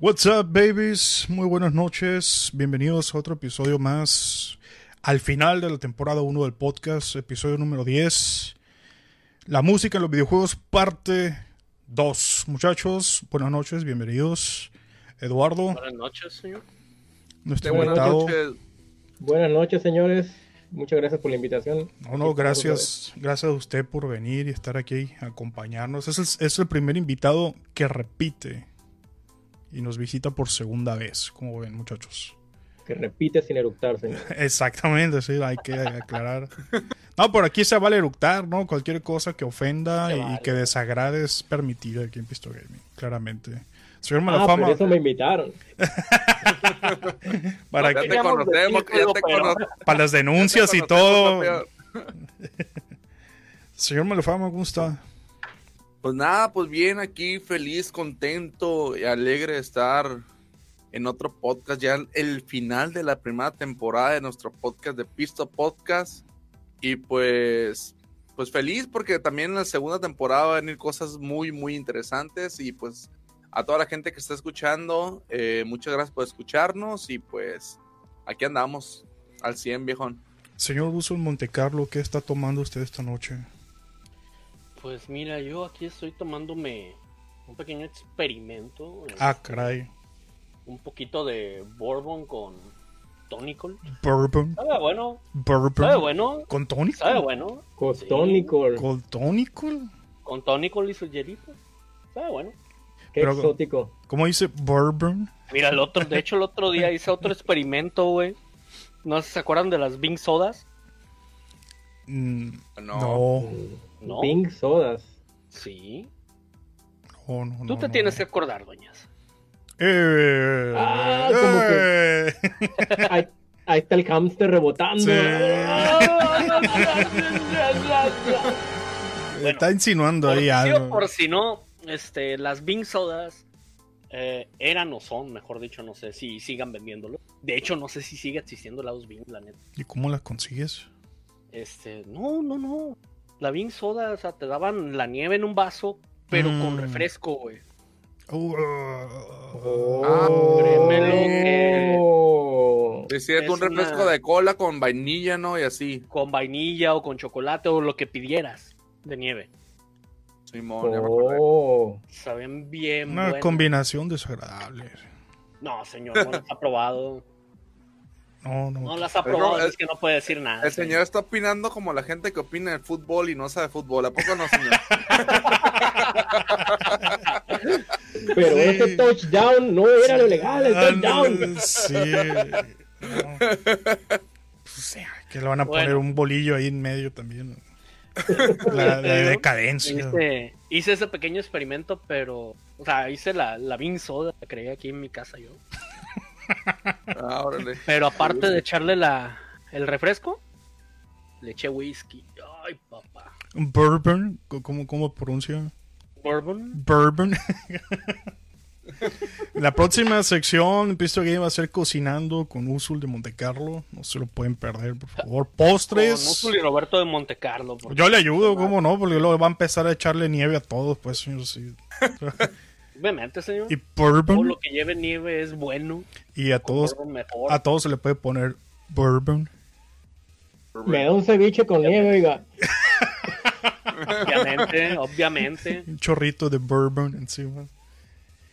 What's up, babies? Muy buenas noches. Bienvenidos a otro episodio más. Al final de la temporada 1 del podcast, episodio número 10. La música en los videojuegos, parte 2. Muchachos, buenas noches, bienvenidos. Eduardo, Buenas noches, señor. nuestro Buenas invitado. noches. Buenas noches, señores. Muchas gracias por la invitación. No, no, gracias, gracias a usted por venir y estar aquí, acompañarnos. Es el, es el primer invitado que repite y nos visita por segunda vez, como ven, muchachos. Que repite sin eructar, señor. Exactamente, sí, hay que aclarar. No, por aquí se vale eructar, ¿no? Cualquier cosa que ofenda y que desagrade es permitida aquí en Pisto Gaming, claramente. Señor Ah, Malafama, por eso me invitaron. para, Ya que- te conocemos, que ya te conocemos. para las denuncias y todo. Señor Malafama, ¿cómo está? Pues nada, pues bien aquí, feliz, contento y alegre de estar en otro podcast, ya el final de la primera temporada de nuestro podcast de Pisto Podcast. Y pues, pues feliz porque también en la segunda temporada van a venir cosas muy, muy interesantes. Y pues a toda la gente que está escuchando, eh, muchas gracias por escucharnos. Y pues aquí andamos al 100, viejón. Señor Uso en Monte Carlo, ¿qué está tomando usted esta noche? Pues mira, yo aquí estoy tomándome un pequeño experimento. eh, Ah, caray. Un poquito de bourbon con tonicol. Bourbon. Sabe bueno, Bourbon. sabe bueno, ¿Con tónico? sabe bueno. Costónico. ¿Con tónico? Con tonicol y su hielito. Sabe bueno. Qué Pero- exótico. ¿Cómo dice bourbon? Mira, el otro, de hecho el otro día hice otro experimento, güey. No sé si se acuerdan de las Bing Sodas. Mm, No. no, No. Pink sodas. Sí. no, no, Tú no, te no. tienes que acordar, doñas. Eh, Ah, como eh. Ahí, ahí está el hámster rebotando. Sí. Bueno, Está insinuando Por ahí algo. por si no, este, las Bing Sodas eh, eran o son, mejor dicho, no sé si sigan vendiéndolo. De hecho, no sé si sigue existiendo la Bing, la neta. ¿Y cómo las consigues? Este, no, no, no. La Bing Soda, o sea, te daban la nieve en un vaso, pero con Mm. refresco, güey. Uh, Oh. que- Es un refresco una- de cola con vainilla, ¿no? Y así. Con vainilla o con chocolate o lo que pidieras de nieve. Simón, ya me. Oh. Saben bien Una combinación desagradable. No, señor, no ha probado. No, no. No las ha probado, es- es que no puede decir nada. El señor está opinando como la gente que opina de fútbol y no sabe fútbol. ¿A poco no, señor? Pero Sí. ese touchdown no era lo legal, el Ah, touchdown. Sí. No. Pues, sí, que le van a poner Bueno. un bolillo ahí en medio también. La, la Pero decadencia. Hice, hice ese pequeño experimento, pero. O sea, hice la, la Bean Soda, la creé aquí en mi casa yo. Ah, órale. Pero aparte de echarle la, el refresco, le eché whisky. Ay, papá. Bourbon, ¿cómo, cómo pronuncia? Bourbon. Bourbon. La próxima sección, Pisto Game, va a ser cocinando con Usul de Monte Carlo. No se lo pueden perder, por favor. Con Postres. Usul y Roberto de Monte Carlo. porque- Yo le ayudo, ¿cómo no? Porque luego va a empezar a echarle nieve a todos, pues, señor, sí. Obviamente, señor. Y Todo bourbon. lo que lleve nieve es bueno. Y a todos, bourbon mejor. a todos se le puede poner bourbon. Me da un ceviche con nieve, oiga. Obviamente, obviamente. Un chorrito de bourbon encima.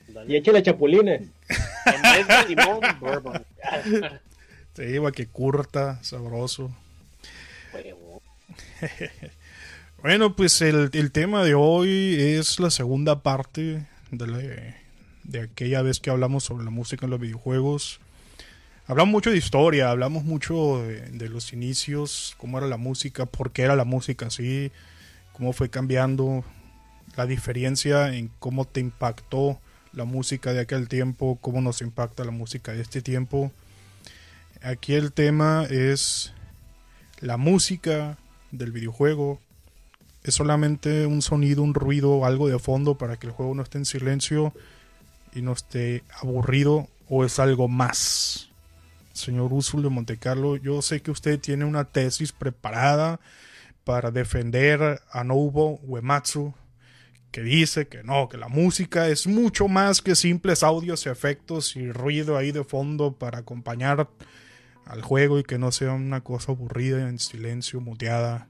Dale. Y échale chapulines. En vez de limón, bourbon. Te digo que curta, sabroso. Bueno, pues el, el tema de hoy es la segunda parte de, la- de aquella vez que hablamos sobre la música en los videojuegos. Hablamos mucho de historia, hablamos mucho de, de los inicios, cómo era la música, por qué era la música así, cómo fue cambiando, la diferencia en cómo te impactó la música de aquel tiempo, cómo nos impacta la música de este tiempo. Aquí el tema es la música del videojuego. Es solamente un sonido, un ruido, algo de fondo para que el juego no esté en silencio y no esté aburrido o es algo más. Señor Usul de Montecarlo, yo sé que usted tiene una tesis preparada para defender a Nobuo Uematsu, que dice que no, que la música es mucho más que simples audios y efectos y ruido ahí de fondo para acompañar al juego y que no sea una cosa aburrida en silencio, muteada.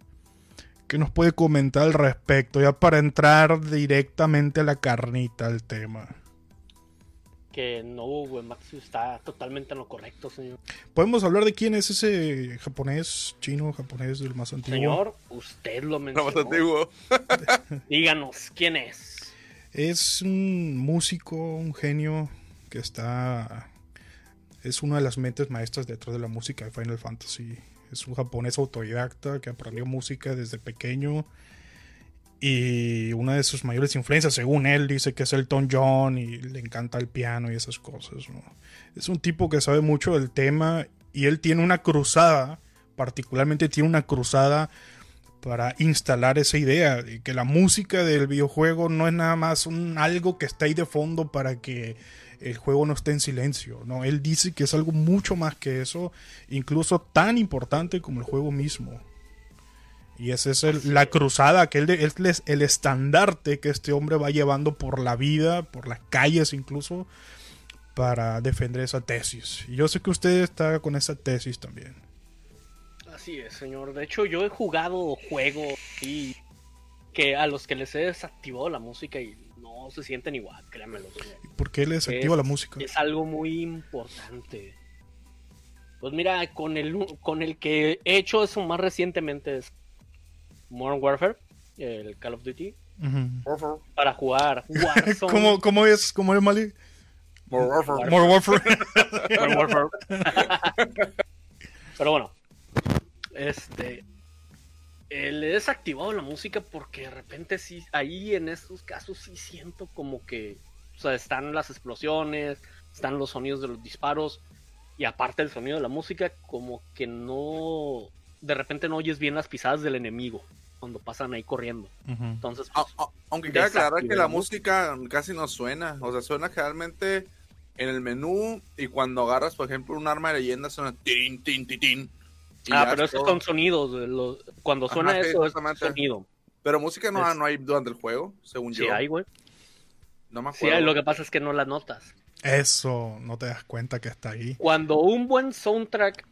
¿Qué nos puede comentar al respecto? Ya para entrar directamente a la carnita al tema. Que no, Uematsu está totalmente en lo correcto, señor. ¿Podemos hablar de quién es ese japonés, chino, japonés del más antiguo? Señor, usted lo No, mencionó. más antiguo. Díganos, ¿quién es? Es un músico, un genio que está. Es una de las mentes maestras detrás de la música de Final Fantasy. Es un japonés autodidacta que aprendió música desde pequeño. Y una de sus mayores influencias, según él, dice que es Elton John y le encanta el piano y esas cosas. Es un tipo que sabe mucho del tema y él tiene una cruzada, particularmente tiene una cruzada para instalar esa idea de que la música del videojuego no es nada más un algo que está ahí de fondo para que el juego no esté en silencio. No, él dice que es algo mucho más que eso, incluso tan importante como el juego mismo. Y esa es el- la cruzada que él, él es el estandarte que este hombre va llevando por la vida, por las calles incluso, para defender esa tesis. Y yo sé que usted está con esa tesis también. Así es, señor. De hecho, yo he jugado juegos y que a los que les he desactivado la música y no se sienten igual, créanmelo. señor. ¿Por qué le desactiva Es- la música? Es algo muy importante. Pues mira, con el, con el que he hecho eso más recientemente es Modern Warfare, el Call of Duty, Ujú. para jugar Warzone. ¿Cómo, cómo es? ¿Cómo es, Mali? More Warfare. More Warfare. Modern Warfare. Pero bueno, este. Eh, le he desactivado la música porque de repente sí, ahí en estos casos sí siento como que, o sea, están las explosiones, están los sonidos de los disparos y aparte el sonido de la música, como que no, de repente no oyes bien las pisadas del enemigo cuando pasan ahí corriendo. Entonces, A- pues, a- Aunque cabe aclarar que la música casi no suena. O sea, suena generalmente en el menú y cuando agarras, por ejemplo, un arma de leyenda suena tin, tin, tin, tin. Ah, pero es esos todo. son sonidos. los- cuando suena sí, eso es sonido. Pero música no, Es- no hay durante el juego, según Sí yo. hay, güey. No me Sí acuerdo. hay, lo que pasa es que no la notas. Eso, no te das cuenta que está ahí. Cuando un buen soundtrack,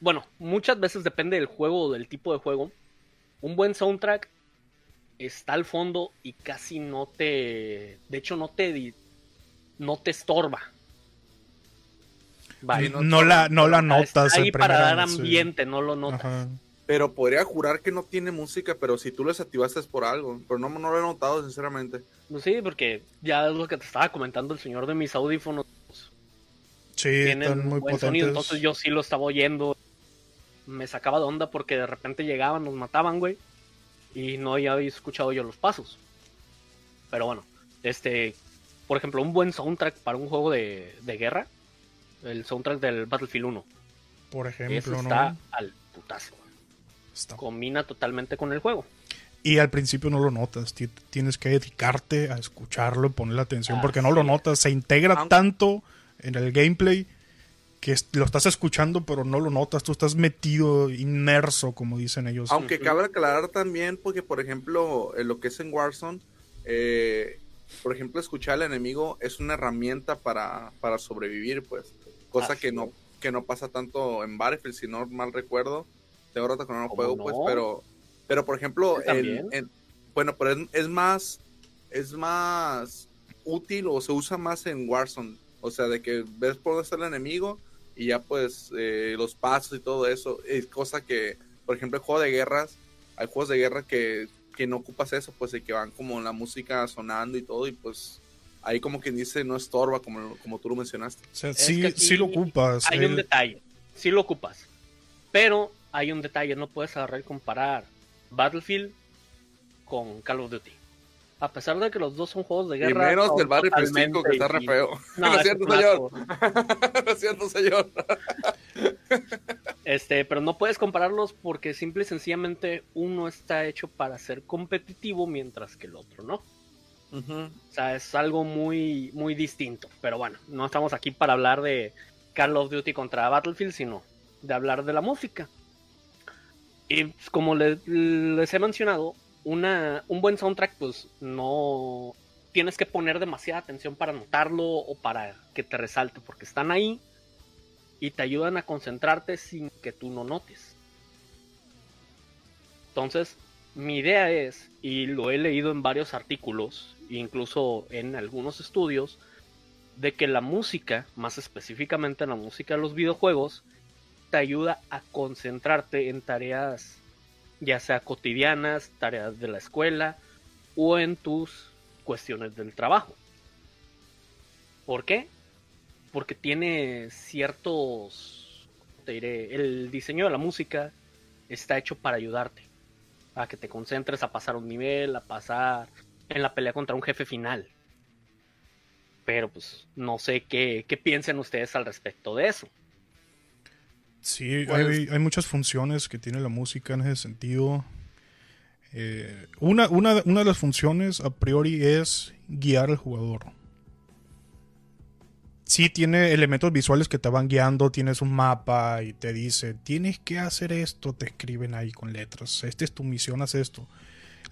bueno, muchas veces depende del juego o del tipo de juego, un buen soundtrack está al fondo y casi no te, de hecho no te, no te estorba. No no, la, no la notas. ahí para dar sí. ambiente, no lo notas. Ajá. Pero podría jurar que no tiene música, pero si tú lo desactivaste es por algo. Pero no, no lo he notado, sinceramente. Pues sí, porque ya es lo que te estaba comentando el señor de mis audífonos. Sí, están un muy buen potentes. sonido, entonces yo sí lo estaba oyendo. Me sacaba de onda porque de repente llegaban, nos mataban, güey. Y no había escuchado yo los pasos. Pero bueno, este, por ejemplo, un buen soundtrack para un juego de, de guerra, el soundtrack del Battlefield 1. Por Eso ejemplo, está ¿no? al putazo. Está- Combina totalmente con el juego. Y al principio no lo notas. ti- Tienes que dedicarte a escucharlo y ponerle atención porque no lo notas. Se integra Aunque- tanto en el gameplay que lo estás escuchando pero no lo notas. Tú estás metido, inmerso, como dicen ellos. Aunque cabe aclarar también, porque por ejemplo, en lo que es en Warzone, eh, por ejemplo, escuchar al enemigo es una herramienta para, para sobrevivir, pues. Cosa que no, que no pasa tanto en Battlefield, si no mal recuerdo. Tengo rato que no lo ¿Cómo juego, no? pues, pero, pero por ejemplo, el- bueno, pero es, es más, es más útil o se usa más en Warzone. O sea, de que ves por dónde está el enemigo y ya pues eh, los pasos y todo eso. Es cosa que, por ejemplo, el juego de guerras, hay juegos de guerra que, que no ocupas eso, pues de que van como la música sonando y todo y pues ahí como quien dice no estorba como, como tú lo mencionaste. O sea, sí, lo ocupas. Hay un El- detalle, sí lo ocupas. Pero hay un detalle, no puedes agarrar y comparar Battlefield con Call of Duty. A pesar de que los dos son juegos de Y guerra. menos son del Battlefield 5 que está re feo. No, es cierto, señor. no es cierto, señor. Este, pero no puedes compararlos porque simple y sencillamente uno está hecho para ser competitivo mientras que el otro no. O sea, es algo muy, muy distinto. Pero bueno, no estamos aquí para hablar de Call of Duty contra Battlefield, sino de hablar de la música. Y pues, como le- les he mencionado, una, un buen soundtrack, pues no tienes que poner demasiada atención para notarlo o para que te resalte, porque están ahí y te ayudan a concentrarte sin que tú no notes. Entonces, mi idea es, y lo he leído en varios artículos, incluso en algunos estudios, de que la música, más específicamente la música de los videojuegos, te ayuda a concentrarte en tareas ya sea cotidianas, tareas de la escuela o en tus cuestiones del trabajo. ¿Por qué? Porque tiene ciertos, te diré, el diseño de la música está hecho para ayudarte, a que te concentres a pasar un nivel, a pasar en la pelea contra un jefe final. Pero pues no sé qué, qué piensen ustedes al respecto de eso. Sí, hay, hay, muchas funciones que tiene la música en ese sentido. Eh, una, una, una, de las funciones a priori es guiar al jugador. Sí tiene elementos visuales que te van guiando, tienes un mapa y te dice, tienes que hacer esto, te escriben ahí con letras, esta es tu misión, haz esto.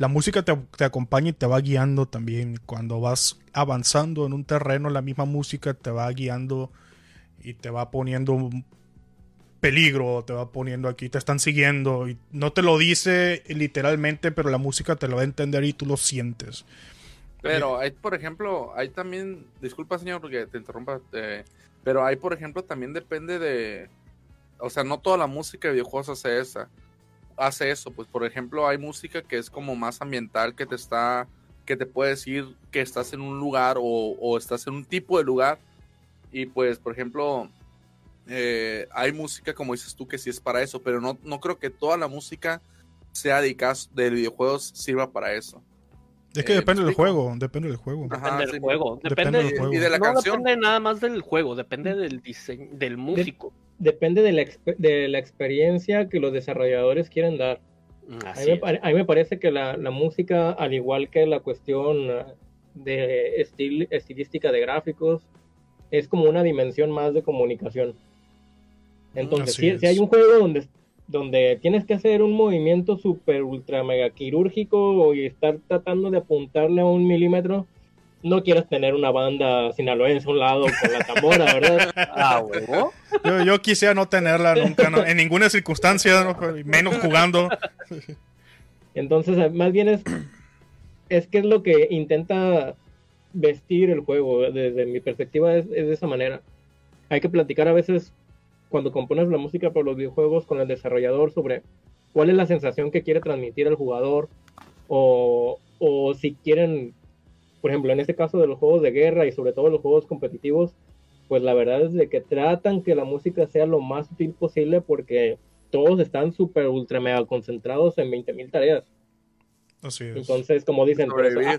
La música te, te acompaña y te va guiando también. Cuando vas avanzando en un terreno, la misma música te va guiando y te va poniendo peligro, te va poniendo aquí, te están siguiendo y no te lo dice literalmente, pero la música te lo va a entender y tú lo sientes. Pero hay, por ejemplo, hay también, disculpa señor porque te interrumpa, eh, pero hay, por ejemplo, también depende de, o sea, no toda la música de videojuegos hace esa, hace eso, pues por ejemplo hay música que es como más ambiental, que te está, que te puede decir que estás en un lugar o, o estás en un tipo de lugar y pues, por ejemplo, eh, hay música, como dices tú, que sí es para eso, pero no, no creo que toda la música sea dedicada de videojuegos sirva para eso. Es que eh, depende del juego, depende del juego. depende del juego, depende, del juego. Y de la no depende nada más del juego, depende del diseño, del músico. Depende de la, de la experiencia que los desarrolladores quieren dar. Mm, a mí, me, a mí, me, parece que la, la, música, al igual que la cuestión de estil, estilística de gráficos, es como una dimensión más de comunicación. Entonces, si, hay un juego donde, donde tienes que hacer un movimiento super ultra mega quirúrgico y estar tratando de apuntarle a un milímetro, no quieres tener una banda sinaloense a un lado con la tambora, ¿verdad? Ah, huevo. Yo, yo, quisiera no tenerla nunca, en ninguna circunstancia, menos jugando. Entonces, más bien es, es que es lo que intenta vestir el juego, desde mi perspectiva es, es de esa manera. Hay que platicar a veces cuando compones la música para los videojuegos con el desarrollador sobre cuál es la sensación que quiere transmitir el jugador o, o si quieren, por ejemplo, en este caso de los juegos de guerra y sobre todo los juegos competitivos, pues la verdad es de que tratan que la música sea lo más útil posible porque todos están súper ultra mega concentrados en 20.000 tareas. Así es. Entonces, como dicen, pues, ah,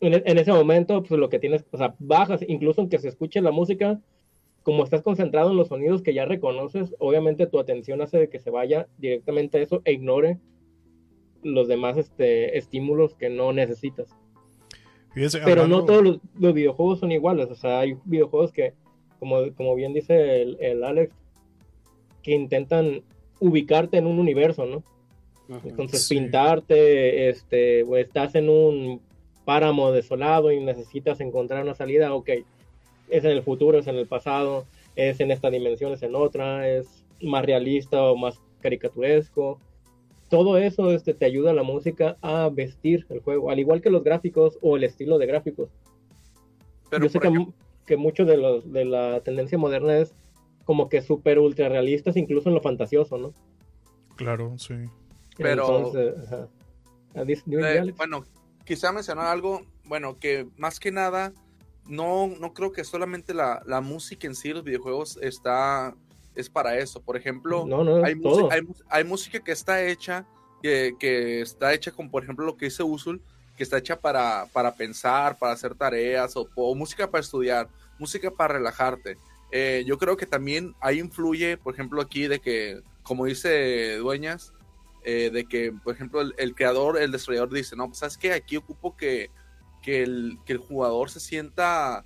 en, en, ese momento, pues lo que tienes, o sea, bajas, incluso aunque se escuche la música, como estás concentrado en los sonidos que ya reconoces, obviamente tu atención hace de que se vaya directamente a eso e ignore los demás este, estímulos que no necesitas. Pero no todos los, videojuegos son iguales, o sea, hay videojuegos que, como, como bien dice el, Alex, que intentan ubicarte en un universo, ¿no? Entonces pintarte, este, o estás en un páramo desolado y necesitas encontrar una salida, ok, es en el futuro, es en el pasado, es en esta dimensión, es en otra, es más realista o más caricaturesco. Todo eso este, te ayuda a la música a vestir el juego, al igual que los gráficos o el estilo de gráficos. Pero Yo sé que, que, mucho de, los, de la tendencia moderna es como que súper ultra realistas, incluso en lo fantasioso, ¿no? Claro, sí. Pero, eh, bueno, quizá mencionar algo, bueno, que más que nada no, no creo que solamente la, música en sí, los videojuegos, está, es para eso. Por ejemplo, hay, hay, música que está hecha, que, está hecha con, por ejemplo, lo que dice Usul, que está hecha para, para pensar, para hacer tareas, o, música para estudiar, música para relajarte. Eh, yo creo que también ahí influye, por ejemplo, aquí de que, como dice Dueñas, eh, de que, por ejemplo, el, el, creador, el desarrollador dice, no, pues sabes que aquí ocupo que que el, que el jugador se sienta,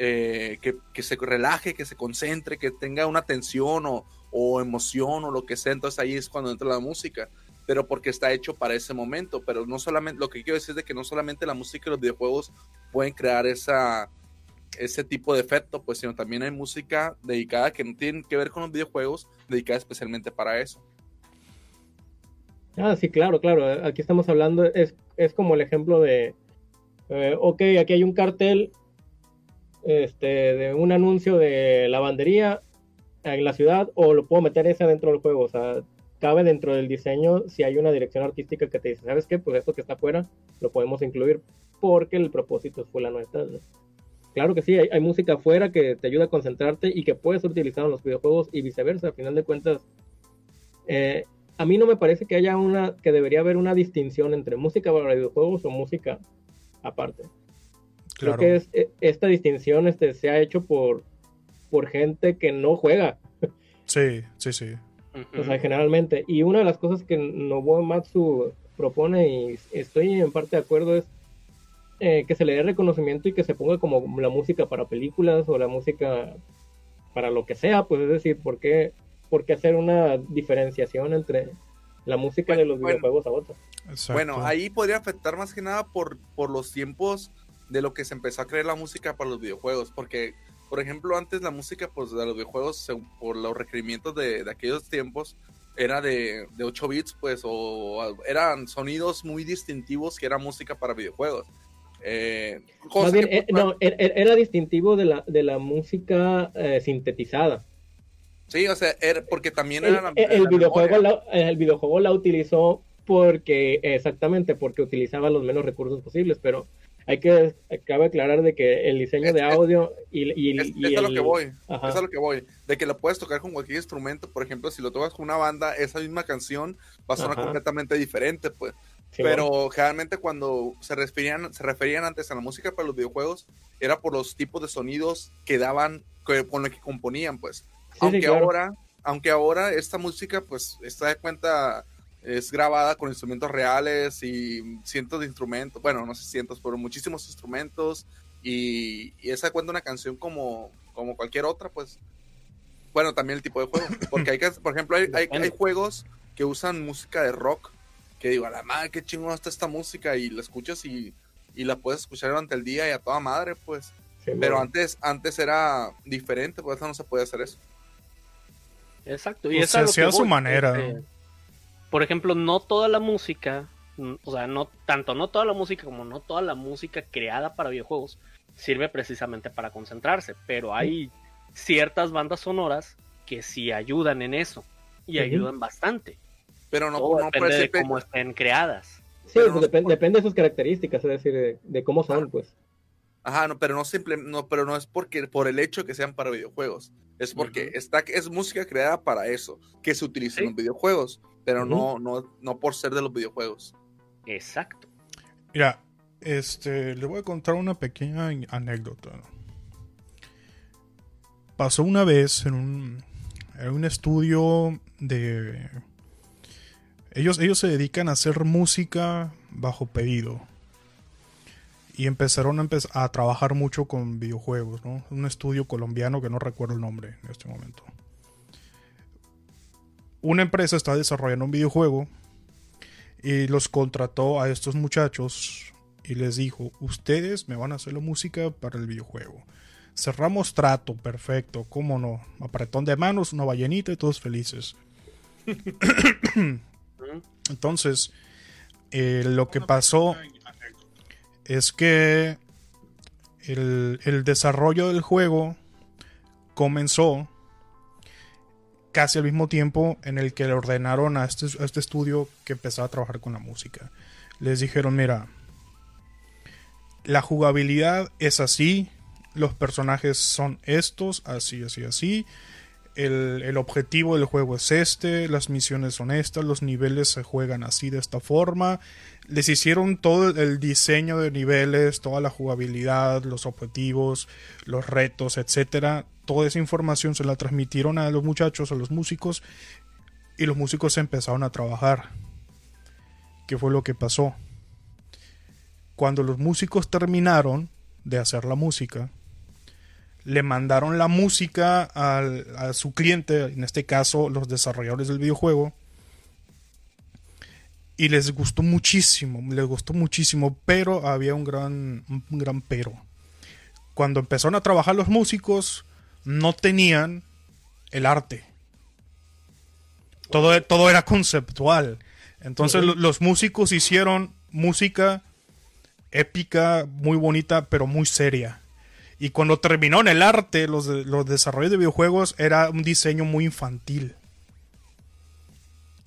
eh, que, se relaje, que se concentre, que tenga una tensión o, emoción o lo que sea. Entonces ahí es cuando entra la música. pero porque está hecho para ese momento. Pero no solamente, lo que quiero decir es que no solamente la música y los videojuegos pueden crear ese tipo de efecto, pues, sino también hay música dedicada que no tiene que ver con los videojuegos, dedicada especialmente para eso. Ah, sí, claro, claro. Aquí estamos hablando, es, es como el ejemplo de, eh, ok, aquí hay un cartel este, de un anuncio de lavandería en la ciudad, o lo puedo meter ese dentro del juego. O sea, cabe dentro del diseño si hay una dirección artística que te dice, ¿sabes qué? Pues esto que está afuera lo podemos incluir porque el propósito fue la nuestra. Claro que sí, hay, música afuera que te ayuda a concentrarte y que puedes utilizar en los videojuegos y viceversa. Al final de cuentas, eh, a mí no me parece que haya una, que debería haber una distinción entre música para videojuegos o música aparte. Creo que es, e, esta distinción este, se ha hecho por, por gente que no juega. Sí, sí, sí. O sea, generalmente. Y una de las cosas que Nobuo Matsu propone, y estoy en parte de acuerdo, es eh, que se le dé reconocimiento y que se ponga como la música para películas o la música para lo que sea, pues es decir, ¿por qué, por qué hacer una diferenciación entre la música de los videojuegos a otra? Bueno, ahí podría afectar más que nada por, por los tiempos de lo que se empezó a crear la música para los videojuegos, porque por ejemplo, antes la música pues, de los videojuegos, por los requerimientos de, de aquellos tiempos, era de, de, 8 bits, pues, o eran sonidos muy distintivos que era música para videojuegos. Eh, eh, no, er, er, era, distintivo de la, de la música eh, sintetizada. Sí, o sea, era porque también el, era el, videojuego la, el videojuego la utilizó porque, exactamente, porque utilizaba los menos recursos posibles, pero hay que cabe aclarar de que el diseño de audio y, y, es, es a lo que voy es a lo que voy de que lo puedes tocar con cualquier instrumento por ejemplo si lo tocas con una banda esa misma canción va a sonar completamente diferente pues. Pero generalmente cuando se referían se referían antes a la música para los videojuegos era por los tipos de sonidos que daban con lo que componían pues. Aunque ahora aunque ahora esta música pues está de cuenta es grabada con instrumentos reales y cientos de instrumentos, bueno, no sé cientos, pero muchísimos instrumentos y, esa cuenta una canción como, como cualquier otra, pues, bueno, también el tipo de juego, porque hay que, por ejemplo, hay, hay, juegos que usan música de rock, que digo, a la madre, qué chingón está esta música y la escuchas y, y la puedes escuchar durante el día y a toda madre, pues. pero antes, antes era diferente, pues no se puede hacer eso. Exacto, y pues se hacía a su manera. Este, por ejemplo, no toda la música, o sea, no tanto no toda la música como no toda la música creada para videojuegos sirve precisamente para concentrarse, pero hay ciertas bandas sonoras que sí ayudan en eso y ayudan bastante. Pero no, depende de cómo estén creadas. Sí, depende de sus características, es decir, de, cómo son, pues. Ajá, no, pero no simple, no, pero no es porque por el hecho que sean para videojuegos, es porque está es música creada para eso, que se utiliza en los videojuegos pero no, no, no por ser de los videojuegos. Exacto. Mira, este, le voy a contar una pequeña anécdota. Pasó una vez en un, en un estudio de... Ellos, ellos se dedican a hacer música bajo pedido. Y empezaron a, a trabajar mucho con videojuegos, ¿no? Un estudio colombiano que no recuerdo el nombre en este momento una empresa está desarrollando un videojuego y los contrató a estos muchachos y les dijo, ustedes me van a hacer la música para el videojuego. Cerramos trato, perfecto, cómo no. Apretón de manos, una ballenita y todos felices. Entonces, eh, lo que pasó es que el, el desarrollo del juego comenzó casi al mismo tiempo en el que le ordenaron a este, este estudio que empezaba a trabajar con la música. Les dijeron, mira, la jugabilidad es así, los personajes son estos, así, así, así. El, el, objetivo del juego es este, las misiones son estas, los niveles se juegan así de esta forma. Les hicieron todo el diseño de niveles, toda la jugabilidad, los objetivos, los retos, etcétera, toda esa información se la transmitieron a los muchachos, a los músicos, y los músicos empezaron a trabajar. ¿Qué fue lo que pasó? Cuando los músicos terminaron de hacer la música, le mandaron la música a su cliente, en este caso los desarrolladores del videojuego, Y les gustó muchísimo, les gustó muchísimo, pero había un gran, un gran pero. Cuando empezaron a trabajar los músicos, no tenían el arte. Todo, todo era conceptual. Entonces los músicos hicieron música épica, muy bonita, pero muy seria. Y cuando terminó en el arte, los, los desarrollos de videojuegos era un diseño muy infantil.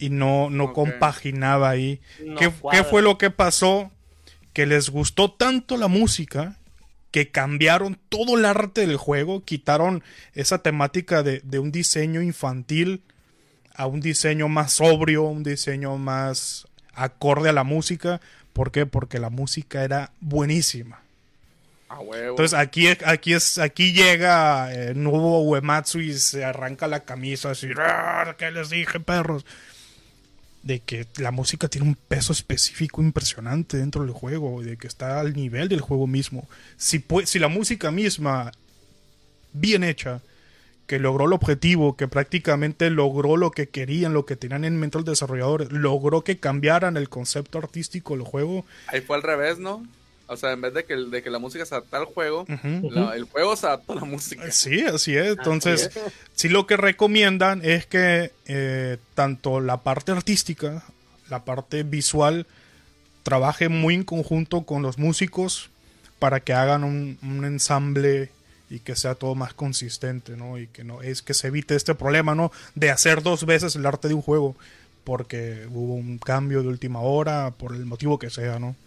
Y no, no compaginaba ahí. ¿Qué, ¿Qué, fue lo que pasó? Que les gustó tanto la música que cambiaron todo el arte del juego, quitaron esa temática de, de un diseño infantil a un diseño más sobrio, un diseño más acorde a la música. ¿Por qué? Porque la música era buenísima. Entonces aquí, aquí, es, aquí llega el eh, nuevo Uematsu y se arranca la camisa así, ah, ¿qué les dije, perros? De que la música tiene un peso específico impresionante dentro del juego, de que está al nivel del juego mismo. Si, si la música misma, bien hecha, que logró el objetivo, que prácticamente logró lo que querían, lo que tenían en mente los desarrolladores, logró que cambiaran el concepto artístico del juego. Ahí fue al revés, ¿no? O sea, en vez de que, de que la música se adapta al juego, el juego se adapta a la música. Sí, así es. Entonces, sí lo que recomiendan es que eh, tanto la parte artística, la parte visual, trabaje muy en conjunto con los músicos para que hagan un, un ensamble y que sea todo más consistente, ¿no? Y que no es que se evite este problema, ¿no? De hacer dos veces el arte de un juego porque hubo un cambio de última hora, por el motivo que sea, ¿no?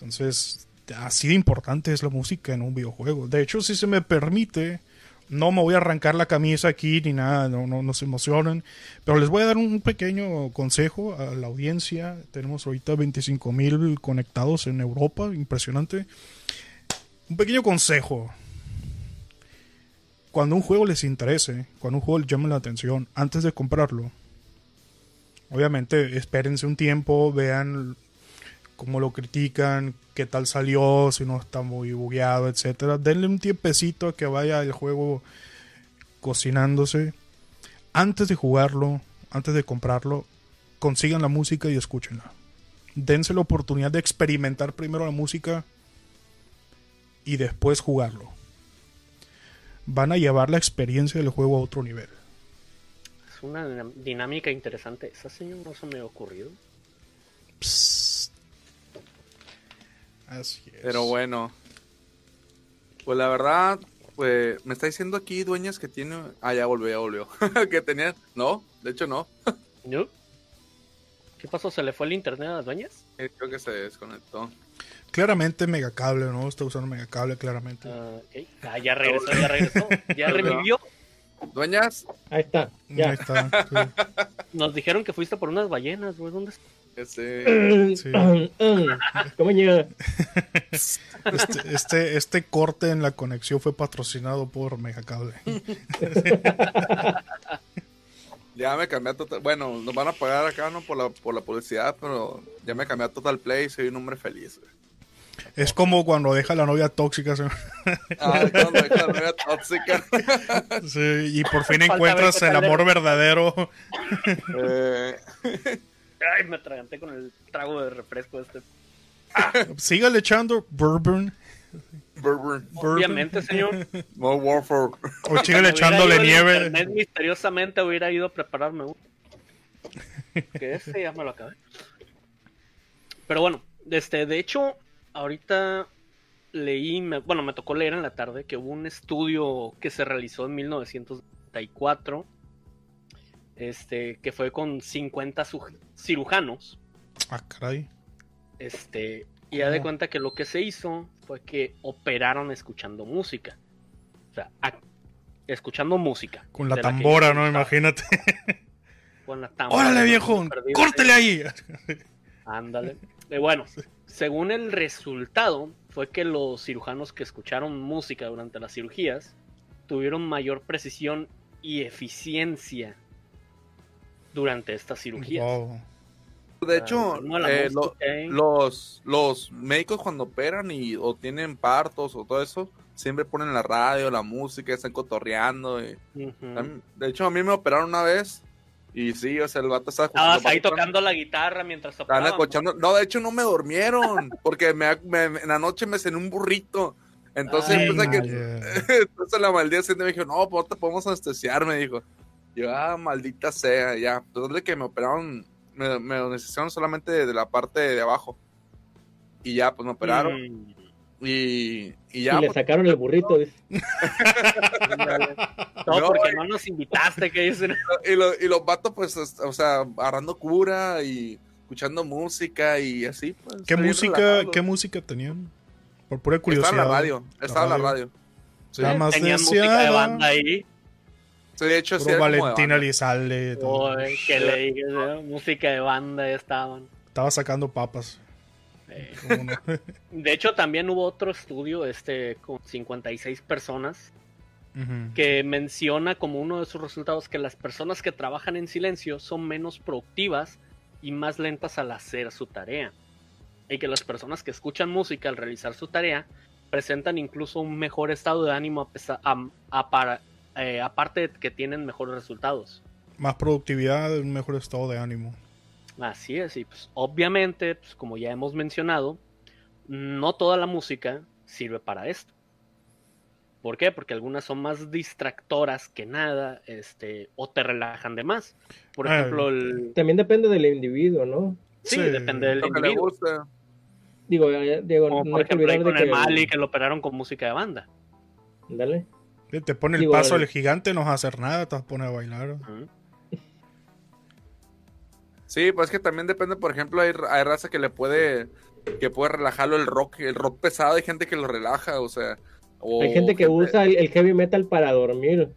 Entonces, así de importante es la música en un videojuego. De hecho, si se me permite, no me voy a arrancar la camisa aquí ni nada, no, no, se emocionen. Pero les voy a dar un pequeño consejo a la audiencia. Tenemos ahorita 25 mil conectados en Europa, impresionante. Un pequeño consejo. Cuando un juego les interese, cuando un juego llame la atención, antes de comprarlo, obviamente espérense un tiempo, vean cómo lo critican, qué tal salió, si no está muy bugueado, etcétera. Denle un tiempecito a que vaya el juego cocinándose. Antes de jugarlo, antes de comprarlo, consigan la música y escúchenla. Dense la oportunidad de experimentar primero la música y después jugarlo. Van a llevar la experiencia del juego a otro nivel. Es una dinámica interesante. Esa señor no se me ha ocurrido. Pero bueno. Pues la verdad, pues me está diciendo aquí, dueñas, que tiene. Ah, ya volvió, ya volvió. que tenía. No, de hecho no. ¿No? ¿Qué pasó? ¿Se le fue el internet a las dueñas? creo que se desconectó. Claramente megacable, ¿no? Está usando megacable, claramente. Uh, ah, ya regresó, ya regresó. Ya revivió. Dueñas. Ahí está. Ya. Ahí está. Nos dijeron que fuiste por unas ballenas, güey. ¿Dónde está? Sí. ¿Cómo llega? Este, este, este, corte en la conexión fue patrocinado por Megacable. ya me cambié a Total. Bueno, nos van a pagar acá no por la, por la publicidad, pero ya me cambié a Total Play y soy un hombre feliz. Es como cuando deja la novia tóxica. Ah, cuando deja la novia tóxica. sí, y por fin encuentras el amor verdadero. Eh. Ay, me atraganté con el trago de refresco este. Sígale echando bourbon. Bourbon. Obviamente, señor. No Warfare. O sígale echándole nieve. Internet, misteriosamente hubiera ido a prepararme uno. Que ese ya me lo acabé. Pero bueno, este, de hecho, ahorita leí, bueno, me tocó leer en la tarde que hubo un estudio que se realizó en 1994 este, que fue con 50 cirujanos. Ah, caray. Este, y ya de cuenta que lo que se hizo fue que operaron escuchando música. O sea, escuchando música. Con la tambora, ¿no? Imagínate. Con la tambora. ¡Órale, viejo! ¡Córtele ahí! Ándale. Y bueno, según el resultado, fue que los cirujanos que escucharon música durante las cirugías tuvieron mayor precisión y eficiencia durante esta cirugía. De hecho, eh, los, los médicos cuando operan y o tienen partos o todo eso, siempre ponen la radio, la música, están cotorreando. de hecho, a mí me operaron una vez Y sí, o sea, el vato estaba... Estabas ahí tocando la gutarra mientras Estaban escuchando... No, de hecho no me durmieron, porque me, en la noche me cené un burrito. Entonces, Ay, que, entonces la maldita me dijo, no, pues te podemos anestesiar, me dijo. Yo, ah, maldita sea, ya. Entonces de que me operaron, me, me anestesiaron solamente de, la parte de abajo. Y ya, pues me operaron. Mm. Y, y, ya. Y le pues, sacaron el burrito. no, porque no nos invitaste, que dicen. Y, lo, y los vatos, pues, o sea, agarrando cura y escuchando música y así, pues. ¿Qué música, ¿qué música tenían? Por pura curiosidad. Estaba en la radio. Estaba en la radio. Sí. más Tenían música de banda ahí. Sí, de hecho, sí. Valentina Lizalde. Oh, que le dije, música de banda estaban. Estaba sacando papas. de hecho, también hubo otro estudio este, con 56 personas que menciona como uno de sus resultados que las personas que trabajan en silencio son menos productivas y más lentas al hacer su tarea. Y que las personas que escuchan música al realizar su tarea presentan incluso un mejor estado de ánimo a pesar, eh, aparte de que tienen mejores resultados. Más productividad, un mejor estado de ánimo. Así es, y pues obviamente, pues como ya hemos mencionado, no toda la música sirve para esto. ¿Por qué? Porque algunas son más distractoras que nada, este, o te relajan de más. Por ah, ejemplo, el... también depende del individuo, ¿no? Sí, depende del individuo. Digo, eh, Diego, no por ejemplo, con el Mali que lo operaron con música de banda. Dale. Te pone el paso del gigante, no vas a hacer nada, te vas a poner a bailar. Sí, pues es que también depende, por ejemplo, hay, raza que le puede que puede relajarlo el rock, el rock pesado, hay gente que lo relaja, o sea. hay gente que usa el, heavy metal para dormir.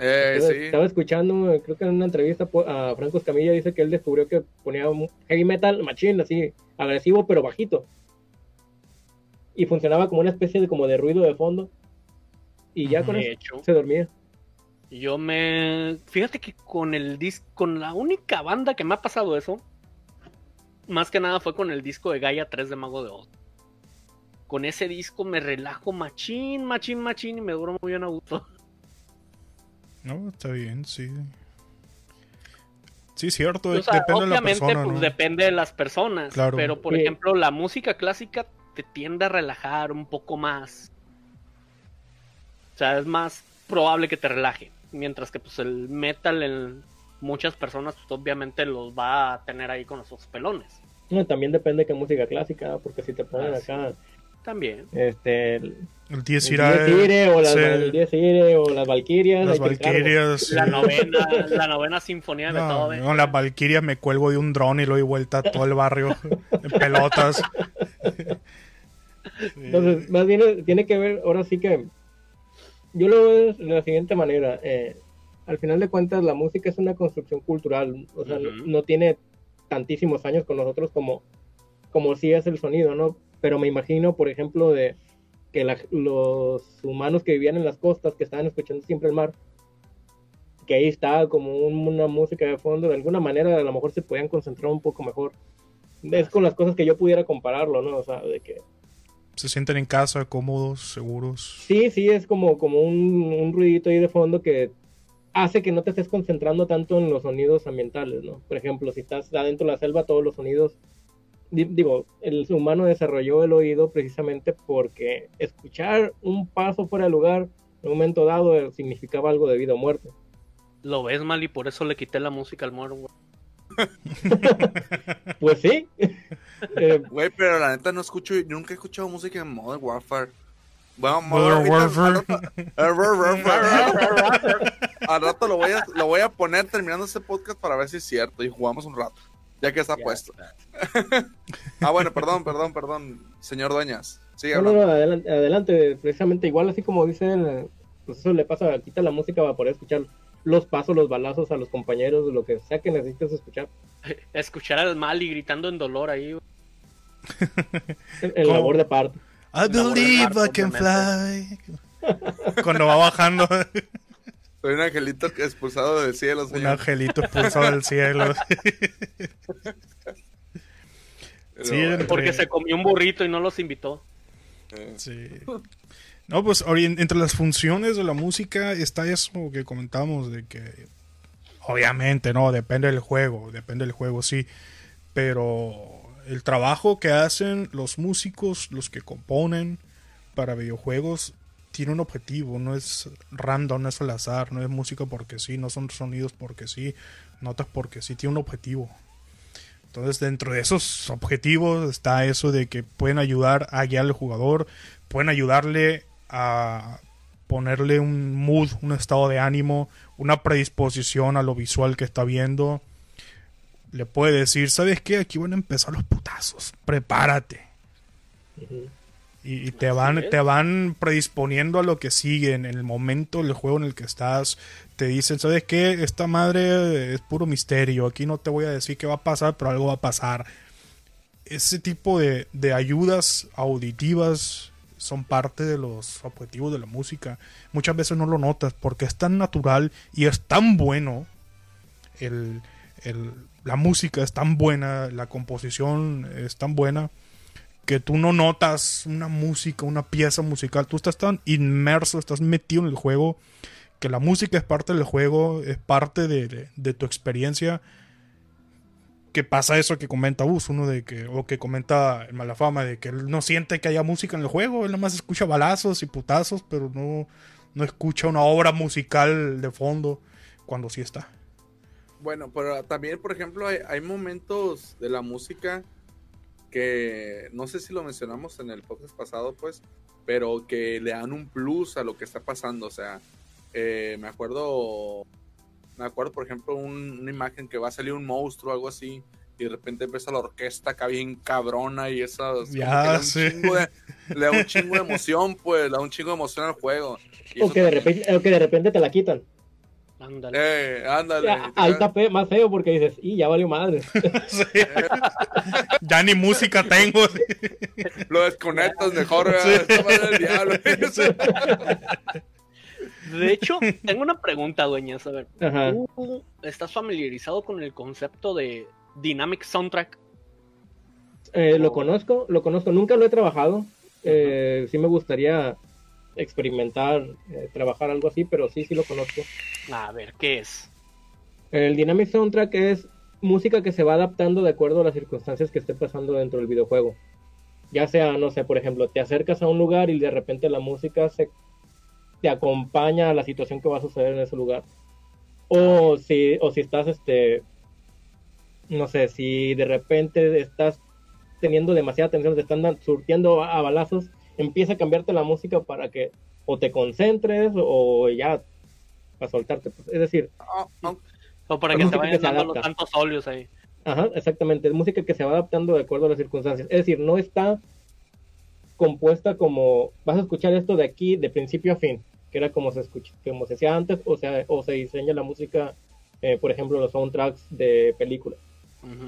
Eh, sí. Estaba escuchando, creo que en una entrevista a Franco Escamilla dice que él descubrió que ponía un heavy metal machine, así, agresivo pero bajito. Y funcionaba como una especie de como de ruido de fondo. Y ya con eso se dormía. Yo me. Fíjate que con el disco. Con la única banda que me ha pasado eso. Más que nada fue con el disco de Gaia 3 de Mago de Oz. Con ese disco me relajo machín, machín, machín y me duro muy bien a gusto. No, está bien, sí. Sí, cierto, depende de la persona. Pues, depende de las personas. Pero, por ejemplo, la música clásica te tiende a relajar un poco más. O sea, es más probable que te relaje mientras que pues el metal en muchas personas pues, obviamente los va a tener ahí con esos pelones. No, también depende de qué música clásica, porque si te ponen ah, acá también. Este el, el Diez Irae, o, las, o las Valquirias, las Valquirias, la novena, la novena sinfonía de todo. No, las Valquirias me cuelgo de un dron y lo doy vuelta a todo el barrio en pelotas. Entonces, más bien tiene que ver, ahora sí que yo lo veo de la siguiente manera. Eh, al final de cuentas, la música es una construcción cultural. O sea, no, tiene tantísimos años con nosotros como, como sí es el sonido, ¿no? Pero me imagino, por ejemplo, de que los humanos que vivían en las costas, que estaban escuchando siempre el mar, que ahí estaba como una música de fondo, de alguna manera a lo mejor se podían concentrar un poco mejor. Es con las cosas que yo pudiera compararlo, ¿no? O sea, de que se sienten en casa, cómodos, seguros. Sí, sí, es como, como un, ruidito ahí de fondo que hace que no te estés concentrando tanto en los sonidos ambientales, ¿no? Por ejemplo, si estás adentro de la selva, todos los sonidos, digo, el humano desarrolló el oído precisamente porque escuchar un paso fuera de lugar en un momento dado significaba algo de vida o muerte. Lo ves mal y por eso le quité la música al muerto. pues sí. Eh, güey, pero la neta no escucho, nunca he escuchado música en Modern Warfare. Bueno, Modern Warfare. Al rato lo voy, a, lo voy a poner terminando este podcast para ver si es cierto y jugamos un rato, ya que está puesto. ah, bueno, perdón, perdón, perdón, señor Dueñas. no, no, adelante, adelante, precisamente igual así como dicen, pues eso le pasa, quita la música para poder escucharlo los pasos, los balazos a los compañeros, lo que sea que necesites escuchar. Escuchar al Mali gritando en dolor ahí. el, labor de parto. I believe I can fly. Cuando va bajando. Soy un angelito expulsado del cielo, señor. Un angelito expulsado del cielo. sí, Porque se comió un burrito y no los invitó. Sí. No, pues entre las funciones de la música está eso que comentábamos de que Obviamente, no, depende del juego, depende del juego, sí. Pero el trabajo que hacen los músicos, los que componen para videojuegos, tiene un objetivo, no es random, no es al azar, no es música porque sí, no son sonidos porque sí, notas porque sí, tiene un objetivo. Entonces, dentro de esos objetivos está eso de que pueden ayudar a guiar al jugador, pueden ayudarle a ponerle un mood, un estado de ánimo, una predisposición a lo visual que está viendo. Le puede decir, ¿sabes qué? Aquí van a empezar los putazos, prepárate. Y, te van, te van predisponiendo a lo que sigue en el momento del juego en el que estás. Te dicen, ¿sabes qué? Esta madre es puro misterio. Aquí no te voy a decir qué va a pasar, pero algo va a pasar. Ese tipo de, de ayudas auditivas son parte de los objetivos de la música. Muchas veces no lo notas porque es tan natural y es tan bueno. El, el, la música es tan buena, la composición es tan buena que tú no notas una música, una pieza musical, tú estás tan inmerso, estás metido en el juego, que la música es parte del juego, es parte de, de, tu experiencia, que pasa eso que comenta Bus, uno de que, o que comenta el Malafama, de que él no siente que haya música en el juego, él más escucha balazos y putazos, pero no, no escucha una obra musical de fondo cuando sí está. Bueno, pero también, por ejemplo, hay, hay momentos de la música que no sé si lo mencionamos en el podcast pasado, pues, pero que le dan un plus a lo que está pasando. O sea, eh, me acuerdo, me acuerdo, por ejemplo, una imagen que va a salir un monstruo o algo así. Y de repente empieza la orquesta acá bien cabrona y esa ya, le, da un chingo de emoción, pues, le da un chingo de emoción al juego. O que, de repente, o que de repente te la quitan. Ándale. Eh, ándale. ahí está más feo porque dices, y ya valió madre. ya ni música tengo. Lo desconectas mejor. De hecho, tengo una pregunta, dueña. A ver, ¿tú estás familiarizado con el concepto de Dynamic Soundtrack? Eh, lo conozco, lo conozco. Nunca lo he trabajado. Eh, sí me gustaría experimentar, eh, trabajar algo así, pero sí, sí lo conozco. A ver, ¿qué es? El Dynamic Soundtrack es música que se va adaptando de acuerdo a las circunstancias que esté pasando dentro del videojuego. Ya sea, no sé, por ejemplo, te acercas a un lugar y de repente la música se te acompaña a la situación que va a suceder en ese lugar. O si, o si estás, este, no sé, si de repente estás teniendo demasiada atención, te están surtiendo a balazos, empieza a cambiarte la música para que o te concentres o ya para soltarte. Pues, es decir, ah, o para que te vayan dando tantos óleos ahí. Ajá, exactamente. Es música que se va adaptando de acuerdo a las circunstancias. Es decir, no está compuesta como vas a escuchar esto de aquí de principio a fin, que era como se escucha, como se hacía antes, o sea, o se diseña la música, eh, por ejemplo, los soundtracks de películas,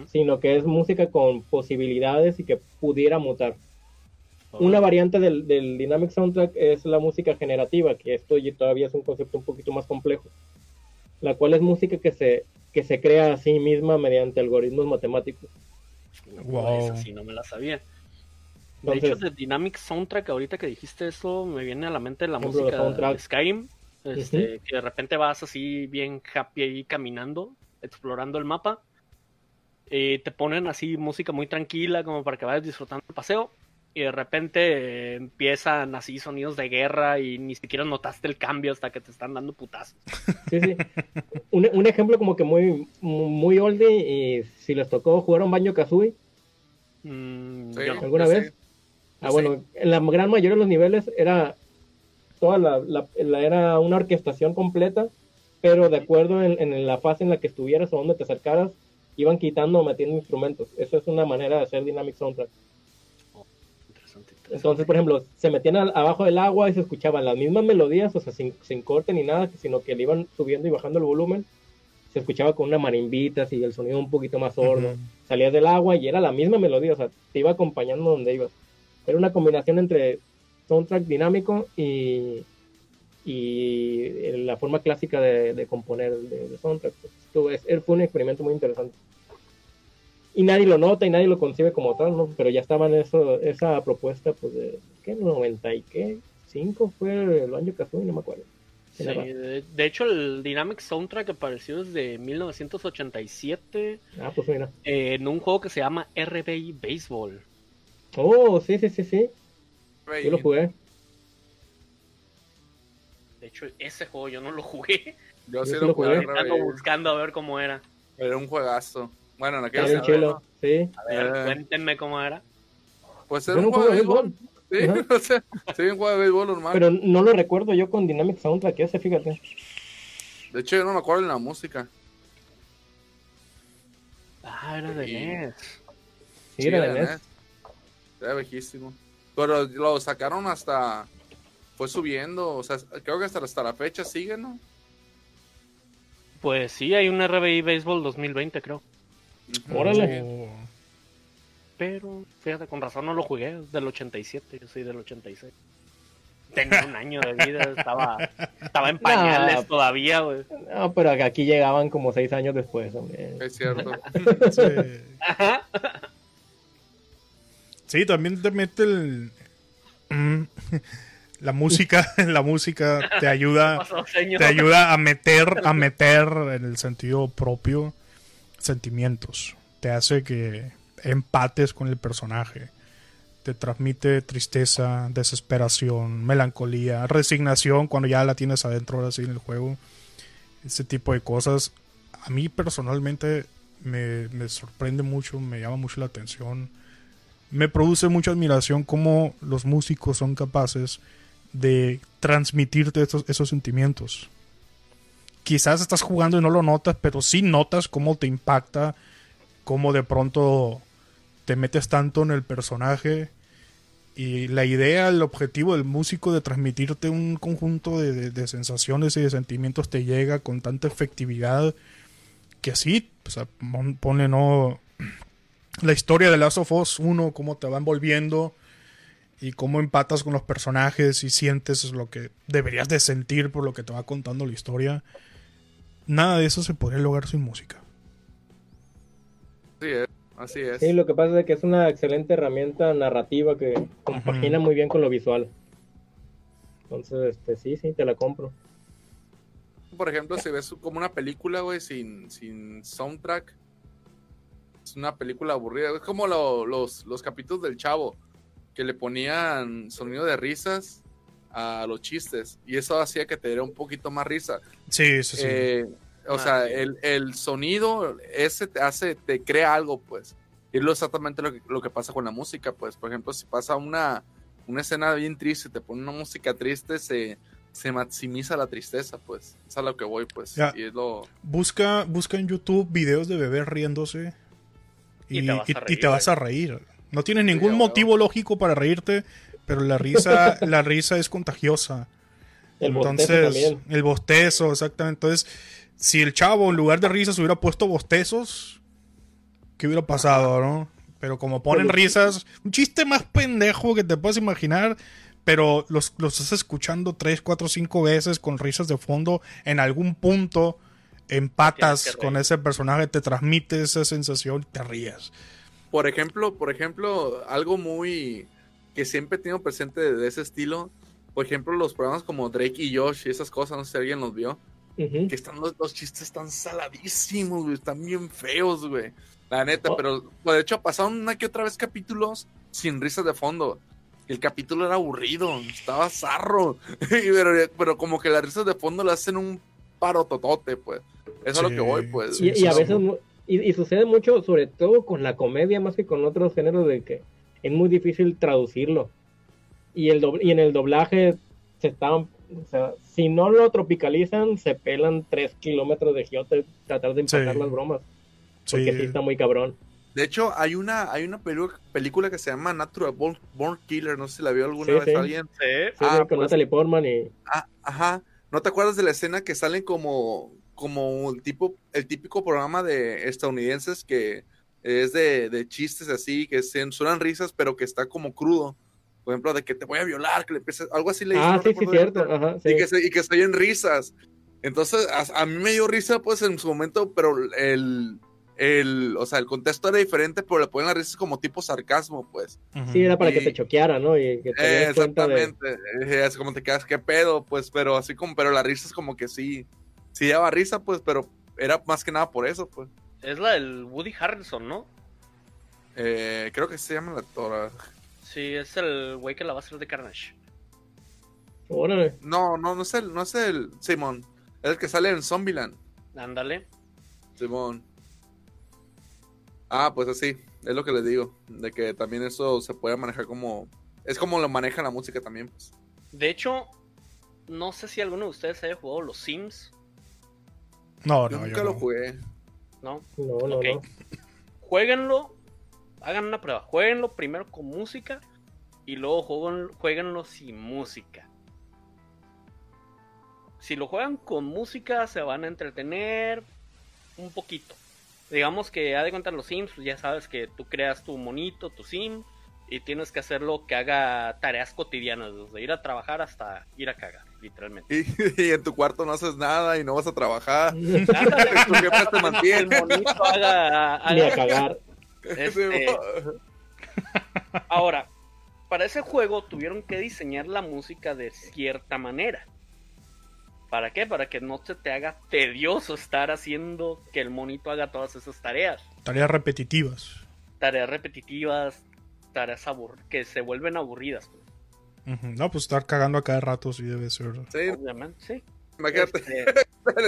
sino que es música con posibilidades y que pudiera mutar. Una variante del, Dynamic Soundtrack es la música generativa, que esto todavía es un concepto un poquito más complejo, la cual es música que se, que se crea a sí misma mediante algoritmos matemáticos. Wow. sí no me la sabía. De hecho, de Dynamic Soundtrack, ahorita que dijiste eso, me viene a la mente la música de Skyrim, este, que de repente vas así bien happy ahí caminando, explorando el mapa, y te ponen así música muy tranquila como para que vayas disfrutando el paseo y de repente empiezan así sonidos de guerra y ni siquiera notaste el cambio hasta que te están dando putazos. Sí, sí. Un, ejemplo como que muy, muy oldie y si les tocó jugar un baño Kazooie. Mm, ¿Alguna vez? Ah, bueno, en la gran mayoría de los niveles era toda la, era una orquestación completa, pero de acuerdo en, en, la fase en la que estuvieras o donde te acercaras, iban quitando o metiendo instrumentos. Eso es una manera de hacer Dynamic Soundtrack. Entonces, por ejemplo, se metían abajo del agua y se escuchaban las mismas melodías, o sea, sin, corte ni nada, sino que le iban subiendo y bajando el volumen. Se escuchaba con una marimbita, y el sonido un poquito más sordo. Salías del agua y era la misma melodía, o sea, te iba acompañando donde ibas. Era una combinación entre soundtrack dinámico y, y la forma clásica de, componer de, soundtrack. Pues, fue un experimento muy interesante y nadie lo nota y nadie lo concibe como tal, ¿no? Pero ya estaba en eso, esa propuesta, pues, de, ¿qué? 90 y qué? 5 fue el año Kazooie, no me acuerdo. Sí, de, hecho el Dynamic Soundtrack apareció desde 1987 ah, pues mira. Eh, en un juego que se llama RBI Baseball. Oh, sí, sí, sí, sí. Yo lo jugué. De hecho, ese juego yo no lo jugué. Yo, sí lo jugué. Estaba buscando a ver cómo era. Era un juegazo. Bueno, en aquel sí. A ver, eh. cuéntenme cómo era. Pues era un juego de béisbol. Sí, o sea, sí, un juego de béisbol normal. Pero no lo recuerdo yo con Dynamic Soundtrack ese, fíjate. De hecho, yo no me acuerdo de la música. Ah, era de NES. Sí, era de NES. Era viejísimo. Pero lo sacaron hasta. Fue subiendo. O sea, creo que hasta, hasta la fecha sigue, ¿no? Pues sí, hay un RBI Baseball 2020, creo. Órale. Pero, fíjate, con razón no lo jugué, es del 87, yo soy del 86. Tenía un año de vida, estaba, estaba en pañales todavía, güey. No, pero aquí llegaban como seis años después, hombre. Es cierto. sí. también te mete el... Mm, la música, la música te ayuda, te ayuda a meter, a meter en el sentido propio sentimientos. Te hace que empates con el personaje. Te transmite tristeza, desesperación, melancolía, resignación cuando ya la tienes adentro ahora en el juego. Ese tipo de cosas. A mí personalmente me, me sorprende mucho, me llama mucho la atención. Me produce mucha admiración cómo los músicos son capaces de transmitirte esos, sentimientos. Quizás estás jugando y no lo notas, pero sí notas cómo te impacta, cómo de pronto te metes tanto en el personaje. Y la idea, el objetivo del músico de transmitirte un conjunto de, sensaciones y de sentimientos te llega con tanta efectividad que así, pone no la historia de Last of Us 1, cómo te va envolviendo y cómo empatas con los personajes y sientes lo que deberías de sentir por lo que te va contando la historia. Nada de eso se podría lograr sin música. Sí, eh, así es. Sí, lo que pasa es que es una excelente herramienta narrativa que compagina muy bien con lo visual. Entonces, este, sí, sí, te la compro. Por ejemplo, si ves como una película, güey, sin, sin soundtrack, es una película aburrida. Es como los, los capítulos del Chavo que le ponían sonido de risas a los chistes y eso hacía que te diera un poquito más risa. Sí, sí, sí. Eh, o ah, sea, el, sonido ese te hace, te crea algo, pues. Y es exactamente lo que, lo que pasa con la música, pues. Por ejemplo, si pasa una, una escena bien triste, te pone una música triste, se, se maximiza la tristeza, pues. Es a lo que voy, pues. Y es lo... busca, busca en YouTube videos de bebés riéndose y, y te vas a reír. No tienes ningún motivo lógico para reírte, pero la risa, la risa es contagiosa. El Entonces, el bostezo, exactamente. Entonces, si el chavo en lugar de risas hubiera puesto bostezos, ¿qué hubiera pasado, no? Pero como ponen risas, un chiste más pendejo que te puedas imaginar, pero los, los estás escuchando tres, cuatro, cinco veces con risas de fondo, en algún punto empatas con ese personaje, te transmite esa sensación y te rías. Por ejemplo, por ejemplo, algo muy que siempre he tenido presente de, ese estilo, por ejemplo, los programas como Drake y Josh y esas cosas, no sé si alguien los vio, que están los, chistes están saladísimos, güey, están bien feos, güey. La neta, oh. pero pues, de hecho pasaron una que otra vez capítulos sin risas de fondo. El capítulo era aburrido, estaba zarro. pero, pero, como que las risas de fondo le hacen un paro totote, pues. Eso es lo que voy, pues. y, a veces y, sucede mucho, sobre todo con la comedia, más que con otros géneros, de que es muy difícil traducirlo. Y, el y en el doblaje se están, o sea, si no lo tropicalizan, se pelan tres kilómetros de giote tratar de empatar las bromas. Porque sí. está muy cabrón. De hecho, hay una, hay una película que se llama Natural Born, Killer, no sé si la vio alguna vez alguien. Sí, ah, con pues, Natalie Portman y... Ah, ajá. ¿No te acuerdas de la escena que salen como como el tipo, el típico programa de estadounidenses que es de, chistes así, que suenan risas, pero que está como crudo. Por ejemplo, de que te voy a violar, que le empieces, algo así le. Ah, sí, sí, cierto. Y, que se, y que estoy en risas. Entonces, a, mí me dio risa, pues, en su momento, pero el, el, o sea, el contexto era diferente, pero le ponen las risas como tipo sarcasmo, pues. Sí, era para que te choqueara, ¿no? Y que te exactamente. De... Es como te quedas, qué pedo, pues, pero así como, pero la risa es como que sí, sí daba risa, pues, pero era más que nada por eso, pues. Es la del Woody Harrelson, ¿no? Eh, creo que se llama la tora. Sí, es el güey que la va a hacer de Carnage. Órale. No, no, no es el, no es el Simón. Es el que sale en Zombieland. Ándale. Simón. Ah, pues así, es lo que les digo, de que también eso se puede manejar como... Es como lo maneja la música también, pues. De hecho, no sé si alguno de ustedes haya jugado los Sims. No, no, yo nunca lo jugué. ¿No? No, no, no. Jueguenlo, hagan una prueba. Jueguenlo primero con música y luego jueguenlo sin música. Si lo juegan con música, se van a entretener un poquito digamos que ha de contar los Sims, pues ya sabes que tú creas tu monito, tu Sim, y tienes que hacerlo que haga tareas cotidianas, desde ir a trabajar hasta ir a cagar, literalmente. Y, en tu cuarto no haces nada y no vas a trabajar. tu mantiene. El monito haga, a cagar. Este, ahora, para ese juego tuvieron que diseñar la música de cierta manera. ¿Para qué? Para que no se te haga tedioso estar haciendo que el monito haga todas esas tareas. Tareas repetitivas. Tareas repetitivas, tareas que se vuelven aburridas. Pues. No, pues estar cagando a cada rato sí debe ser. Sí. Obviamente, sí. Imagínate.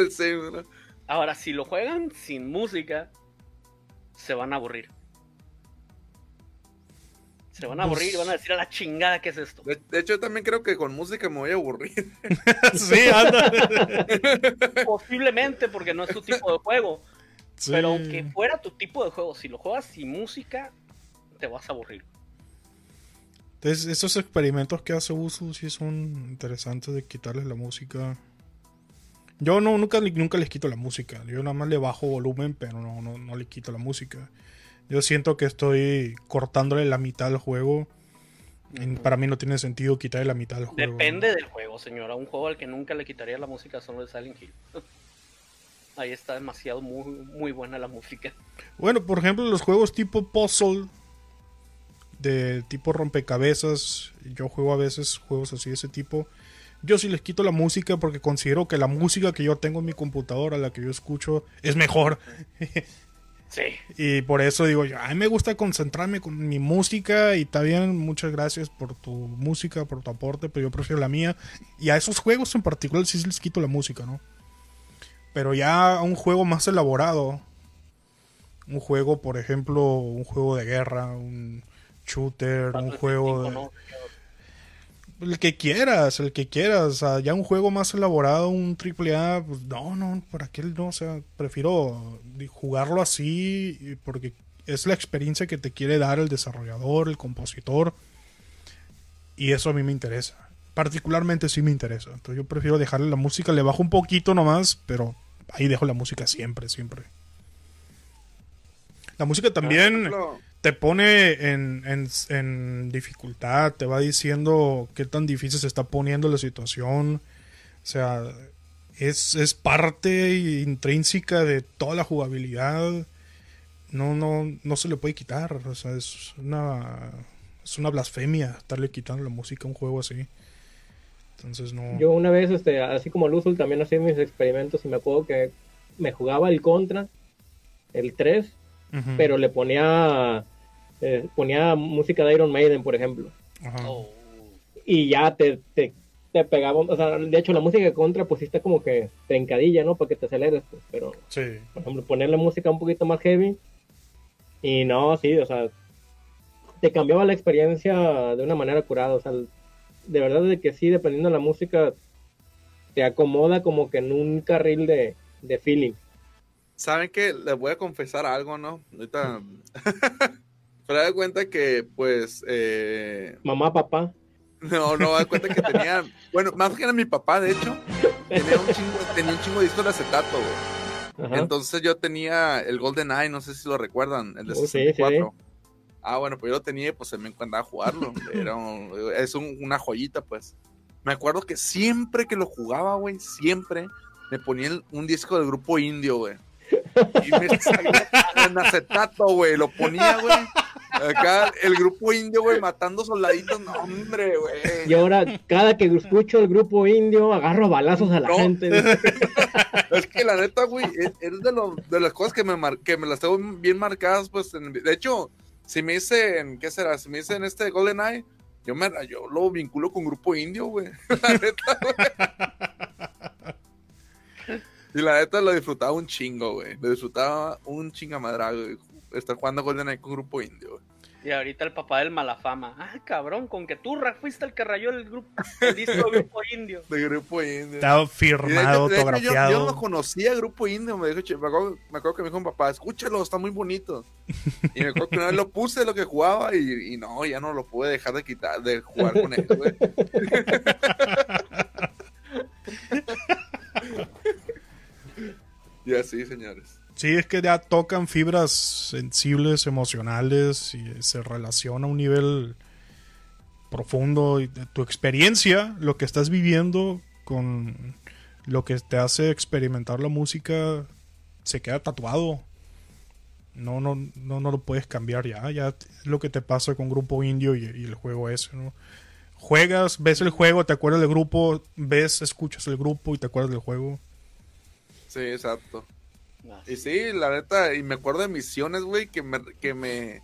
Este, ahora, si lo juegan sin música, se van a aburrir. Se van a aburrir y pues van a decir a la chingada qué es esto. De, hecho, yo también creo que con música me voy a aburrir. sí, anda. Posiblemente porque no es tu tipo de juego. Pero aunque fuera tu tipo de juego, si lo juegas sin música, te vas a aburrir. Entonces, esos experimentos que hace Uso sí son interesantes de quitarles la música. Yo no, nunca, nunca les quito la música. Yo nada más le bajo volumen, pero no, no, no le quito la música. Yo siento que estoy cortándole la mitad al juego. Para mí no tiene sentido quitarle la mitad al juego. Depende del juego, señora. Un juego al que nunca le quitaría la música solo de Silent Hill. Ahí está demasiado muy, muy buena la música. Bueno, por ejemplo, los juegos tipo puzzle, de tipo rompecabezas, yo juego a veces juegos así de ese tipo. Yo sí les quito la música porque considero que la música que yo tengo en mi computadora, la que yo escucho, es mejor. Sí. Y por eso digo yo, a mí me gusta concentrarme con mi música y está bien, muchas gracias por tu música, por tu aporte, pero yo prefiero la mía. Y a esos juegos en particular sí les quito la música, ¿no? Pero ya a un juego más elaborado, un juego, por ejemplo, un juego de guerra, un shooter, un juego de el que quieras, el que quieras. O sea, ya un juego más elaborado, un triple A, pues no, no, por aquel no. O sea, prefiero jugarlo así porque es la experiencia que te quiere dar el desarrollador, el compositor. Y eso a mí me interesa. Particularmente sí me interesa. Entonces yo prefiero dejarle la música, le bajo un poquito nomás, pero ahí dejo la música siempre, siempre. La música también te pone en, dificultad, te va diciendo qué tan difícil se está poniendo la situación. O sea, es, es parte intrínseca de toda la jugabilidad. No, no, no se le puede quitar. O sea, es una, es una blasfemia estarle quitando la música a un juego así. Entonces no. Yo una vez, este, así como Luzul, también hacía mis experimentos y me acuerdo que me jugaba el contra, el 3, pero le ponía eh, ponía música de Iron Maiden, por ejemplo. Oh. Y ya te, te, te pegaba, o sea, de hecho la música de contra pues sí está como que trencadilla, ¿no? Para que te aceleres, pues, pero, por ejemplo, ponerle música un poquito más heavy y no, sí, o sea, te cambiaba la experiencia de una manera curada, o sea, de verdad de que sí, dependiendo de la música, te acomoda como que en un carril de, de feeling. ¿Saben que Les voy a confesar algo, ¿no? Ahorita... Pero da cuenta que, pues. Eh... Mamá, papá. No, no, da cuenta que tenía. bueno, más que era mi papá, de hecho. Tenía un chingo, tenía un chingo de discos de acetato, güey. Entonces yo tenía el Golden Eye, no sé si lo recuerdan, el de 64. Ah, bueno, pues yo lo tenía y pues se me encantaba jugarlo. Era es una joyita, pues. Me acuerdo que siempre que lo jugaba, güey, siempre me ponía un disco del grupo indio, güey. Y me salía en acetato, güey. Lo ponía, güey. Acá el grupo indio, güey, matando soldaditos. No, hombre, güey. Y ahora, cada que escucho el grupo indio, agarro balazos a la gente. es que la neta, güey, es, de, lo, de las cosas que me, que me las tengo bien marcadas, pues. de hecho, si me dicen, ¿qué será? Si me dicen este Golden Eye, yo, me, yo lo vinculo con grupo indio, güey. La neta, güey. Y la neta lo disfrutaba un chingo, güey. Lo disfrutaba un chingamadrago, güey. Estar jugando GoldenEye con grupo indio, güey. Y ahorita el papá del Malafama. Ah, cabrón, con que tú fuiste el que rayó el grupo, el disco de Grupo Indio. De Grupo Indio. Estaba firmado, autografiado. Yo, no conocía Grupo Indio. Me, dijo, me, acuerdo, me acuerdo que me dijo un papá, escúchalo, está muy bonito. Y me acuerdo que una vez lo puse lo que jugaba y, y no, ya no lo pude dejar de quitar, de jugar con él, güey. y señores. Sí, es que ya tocan fibras sensibles, emocionales y se relaciona a un nivel profundo de tu experiencia, lo que estás viviendo con lo que te hace experimentar la música se queda tatuado. No, no, no, no lo puedes cambiar ya. Ya es lo que te pasa con Grupo Indio y, y el juego ese, ¿no? Juegas, ves el juego, te acuerdas del grupo, ves, escuchas el grupo y te acuerdas del juego. Sí, exacto. Y sí, la neta, y me acuerdo de misiones, güey, que me, que me,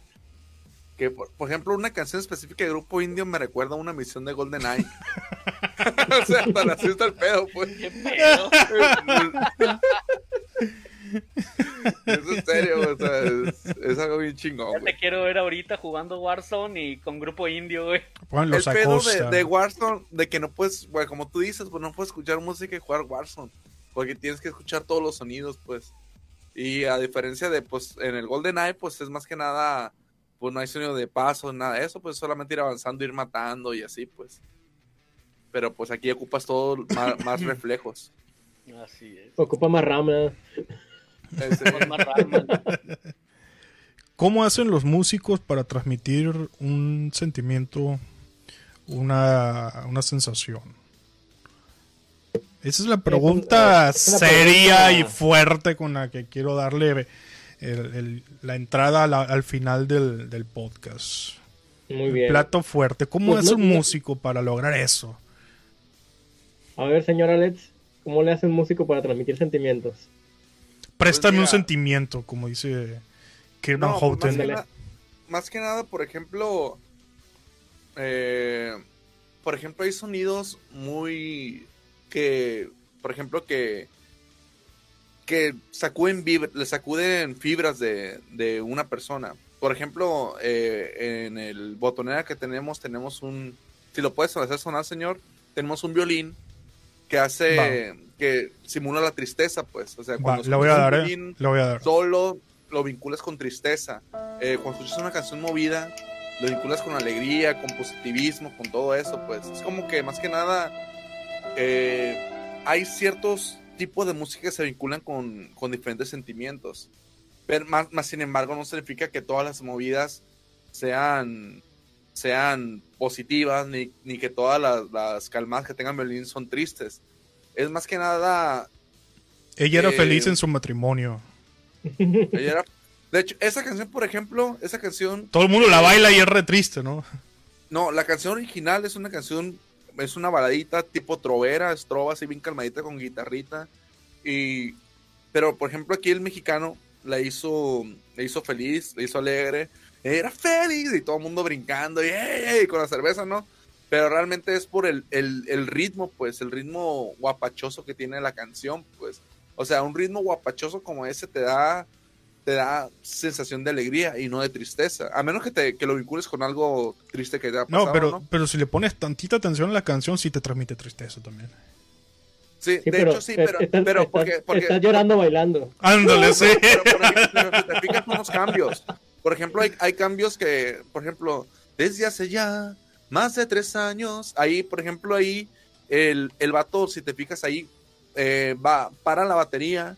que por, ejemplo una canción específica de Grupo Indio me recuerda a una misión de Golden Eye. o sea, hasta así está el pedo, pues. ¿Qué pedo? es en serio, o sea, es, algo bien chingón. Ya te quiero ver ahorita jugando Warzone y con Grupo Indio, güey. el pedo de, de, Warzone, de que no puedes, güey, como tú dices, pues no puedes escuchar música y jugar Warzone. Porque tienes que escuchar todos los sonidos, pues. Y a diferencia de, pues, en el Golden Eye, pues es más que nada, pues no hay sonido de paso, nada de eso, pues solamente ir avanzando, ir matando y así, pues. Pero pues aquí ocupas todo más, reflejos. Así es. Ocupa más rama. ¿Cómo hacen los músicos para transmitir un sentimiento, una, una sensación? Esa es la pregunta seria y fuerte con la que quiero darle la entrada al final del, podcast. Muy bien. plato fuerte. ¿Cómo pues es un músico para lograr eso? A ver, señor Alex, ¿cómo le hace un músico para transmitir sentimientos? Préstame pues un sentimiento, como dice Kirby Houghton. Más, que nada, por ejemplo, eh, por ejemplo, hay sonidos muy que, por ejemplo, que, que sacuden, le sacuden fibras de, de una persona. Por ejemplo, eh, en el botonera que tenemos, tenemos un, si lo puedes hacer sonar, señor, tenemos un violín que hace, que simula la tristeza, pues. O sea, cuando lo voy a dar, eh. lo voy a dar. solo lo vinculas con tristeza. Eh, cuando escuchas una canción movida, lo vinculas con alegría, con positivismo, con todo eso, pues. Es como que más que nada eh, hay ciertos tipos de música que se vinculan con, diferentes sentimientos. Pero más, más, sin embargo, no significa que todas las movidas sean, sean positivas, ni, que todas las, calmadas que tengan violín son tristes. Es más que nada. Ella era feliz en su matrimonio. de hecho, esa canción, por ejemplo, esa canción. Todo el mundo la baila y es re triste, ¿no? No, la canción original es una canción es una baladita tipo trovera, estrova así bien calmadita con guitarrita. Y, pero por ejemplo aquí el mexicano la hizo, la hizo feliz, la hizo alegre. Era feliz y todo el mundo brincando y, con la cerveza, ¿no? Pero realmente es por el, el, ritmo, pues, el ritmo guapachoso que tiene la canción, pues. O sea, un ritmo guapachoso como ese te da te da sensación de alegría y no de tristeza. A menos que, te, que lo vincules con algo triste que te ha pasado. No, pero, pero si le pones tantita atención a la canción, sí te transmite tristeza también. Sí, de hecho sí, pero, pero porque, Estás llorando bailando. Ándale, sí. Pero, por ejemplo, te fijas unos cambios. Por ejemplo, hay, hay cambios que, por ejemplo, desde hace ya más de tres años, ahí, por ejemplo, ahí el, el vato, si te fijas ahí, eh, va, para la batería,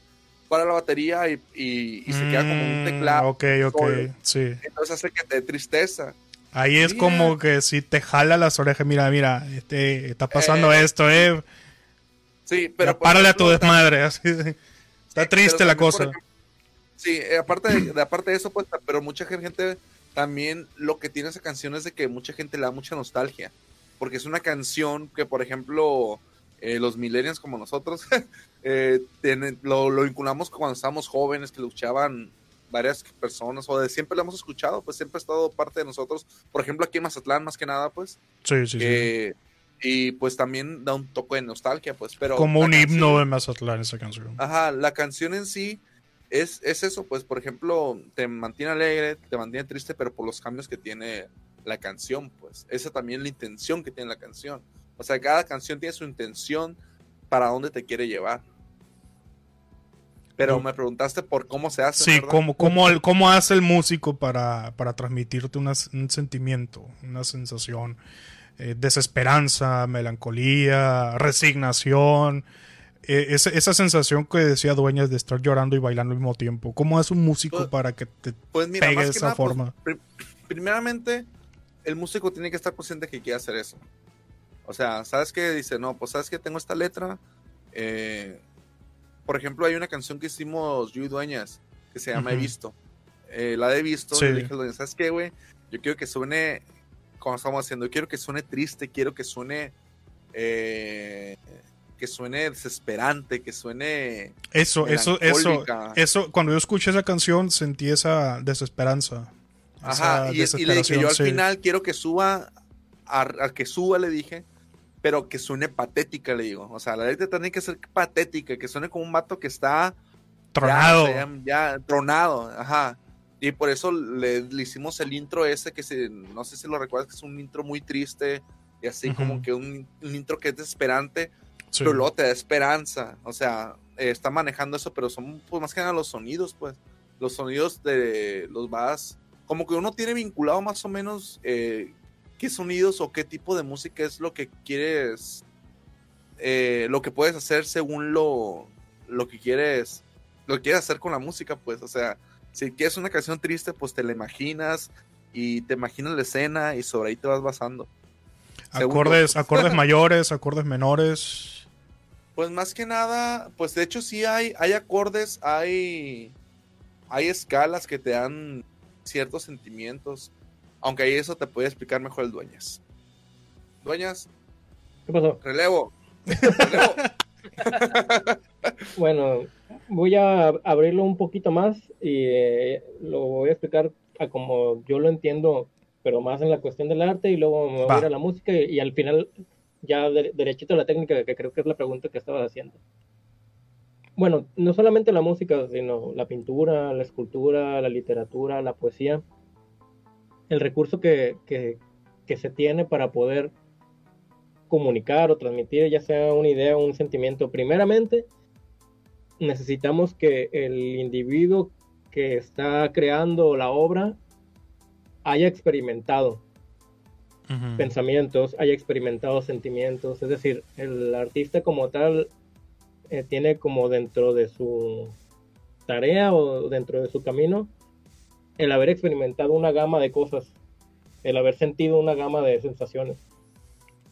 para la batería y, y, se queda como un teclado. Mm, ok, ok, sí. Entonces hace que te dé tristeza. Ahí es como que si te jala las orejas, mira, mira, este, está pasando eh, esto, eh. Sí, pero. párale a tu desmadre, así. Está triste la cosa. Sí, eh, aparte de, aparte de eso, pues, pero mucha gente también lo que tiene esa canción es de que mucha gente le da mucha nostalgia. Porque es una canción que, por ejemplo, eh, los millennials como nosotros, eh, lo, lo, vinculamos cuando estábamos jóvenes, que lo escuchaban varias personas, o de siempre lo hemos escuchado, pues siempre ha estado parte de nosotros. Por ejemplo, aquí en Mazatlán, más que nada, pues. Sí, sí, sí. Y pues también da un toque de nostalgia, pues. Pero Como un himno de Mazatlán esa canción. Ajá, la canción en sí es, es eso, pues, por ejemplo, te mantiene alegre, te mantiene triste, pero por los cambios que tiene la canción, pues. Esa también es la intención que tiene la canción. O sea, cada canción tiene su intención para dónde te quiere llevar. Pero me preguntaste por cómo se hace. Sí, cómo, cómo, hace el músico para, para transmitirte un sentimiento, una sensación, eh, desesperanza, melancolía, resignación, eh, esa, sensación que decía Dueñas de estar llorando y bailando al mismo tiempo. ¿Cómo hace un músico pues, para que te pues pegue de esa pues, forma? primeramente, el músico tiene que estar consciente que quiere hacer eso. O sea, ¿sabes qué? Dice, no, pues sabes que tengo esta letra. Eh, por ejemplo, hay una canción que hicimos yo y Dueñas que se llama He visto. Eh, la de visto, sí. dije, ¿sabes qué, güey? Yo quiero que suene, como estamos haciendo, yo quiero que suene triste, quiero que suene que suene desesperante, que suene. Eso, eso, eso, eso, cuando yo escuché esa canción sentí esa desesperanza. Ajá, y, y, le dije, yo al final quiero que suba, a, que suba le dije, pero que suene patética, le digo. O sea, la letra tiene que ser patética, que suene como un vato que está tronado. Ya, tronado, ajá. Y por eso le, hicimos el intro ese que se, no sé si lo recuerdas, que es un intro muy triste y así como que un, un intro que es desesperante pero luego te da esperanza. O sea, eh, está manejando eso, pero son pues, más que nada los sonidos, pues. Los sonidos de los vas. Como que uno tiene vinculado más o menos eh, qué sonidos o qué tipo de música es lo que quieres. Eh, lo que puedes hacer según lo, lo que quieres. Lo que quieres hacer con la música, pues. O sea, si quieres una canción triste, pues te la imaginas y te imaginas la escena y sobre ahí te vas basando. Acordes, acordes mayores, acordes menores. Pues más que nada, pues de hecho sí hay, hay acordes, hay, hay escalas que te dan ciertos sentimientos, aunque ahí eso te puede explicar mejor el Dueñas. Dueñas. ¿Qué pasó? Relevo. bueno, voy a abrirlo un poquito más y eh, lo voy a explicar a como yo lo entiendo, pero más en la cuestión del arte y luego me voy a ir a la música y al final ya derechito a la técnica, que creo que es la pregunta que estabas haciendo. Bueno, no solamente la música, sino la pintura, la escultura, la literatura, la poesía. El recurso que, que, que se tiene para poder comunicar o transmitir ya sea una idea o un sentimiento, primeramente necesitamos que el individuo que está creando la obra haya experimentado pensamientos, haya experimentado sentimientos, es decir, el artista como tal eh, tiene como dentro de su tarea o dentro de su camino el haber experimentado una gama de cosas, el haber sentido una gama de sensaciones.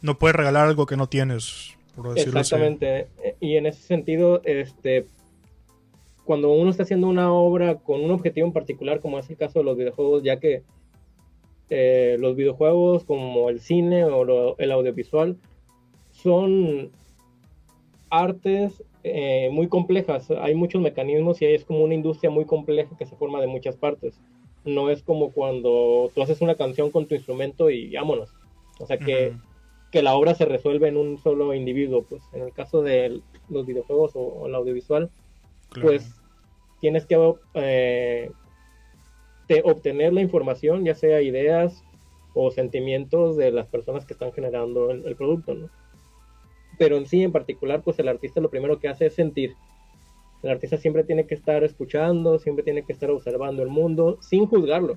No puedes regalar algo que no tienes, por decirlo Exactamente. Y en ese sentido, este, cuando uno está haciendo una obra con un objetivo en particular, como es el caso de los videojuegos, ya que eh, los videojuegos como el cine o el audiovisual son artes eh, muy complejas. Hay muchos mecanismos y es como una industria muy compleja que se forma de muchas partes. No es como cuando tú haces una canción con tu instrumento y vámonos. O sea que, que la obra se resuelve en un solo individuo. Pues en el caso de los videojuegos o, el audiovisual, pues tienes que eh, obtener la información, ya sea ideas o sentimientos de las personas que están generando el, producto, ¿no? Pero en sí, en particular, pues el artista lo primero que hace es sentir. El artista siempre tiene que estar escuchando, siempre tiene que estar observando el mundo sin juzgarlo.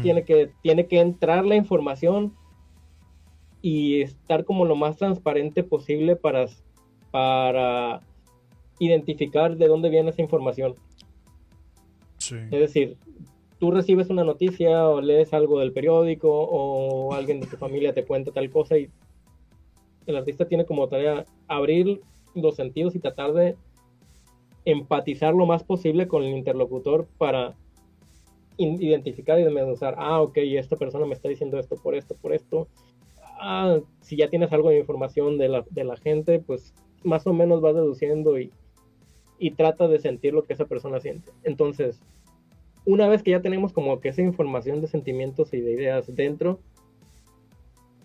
tiene, que, tiene que entrar la información y estar como lo más transparente posible para, para identificar de dónde viene esa información. Es decir, tú recibes una noticia o lees algo del periódico o alguien de tu familia te cuenta tal cosa y el artista tiene como tarea abrir los sentidos y tratar de empatizar lo más posible con el interlocutor para identificar y desmenuzar, ah, ok, esta persona me está diciendo esto por esto, por esto. Ah, si ya tienes algo de información de la, de la gente, pues más o menos vas deduciendo y, y trata de sentir lo que esa persona siente. Entonces, una vez que ya tenemos como que esa información de sentimientos y de ideas dentro,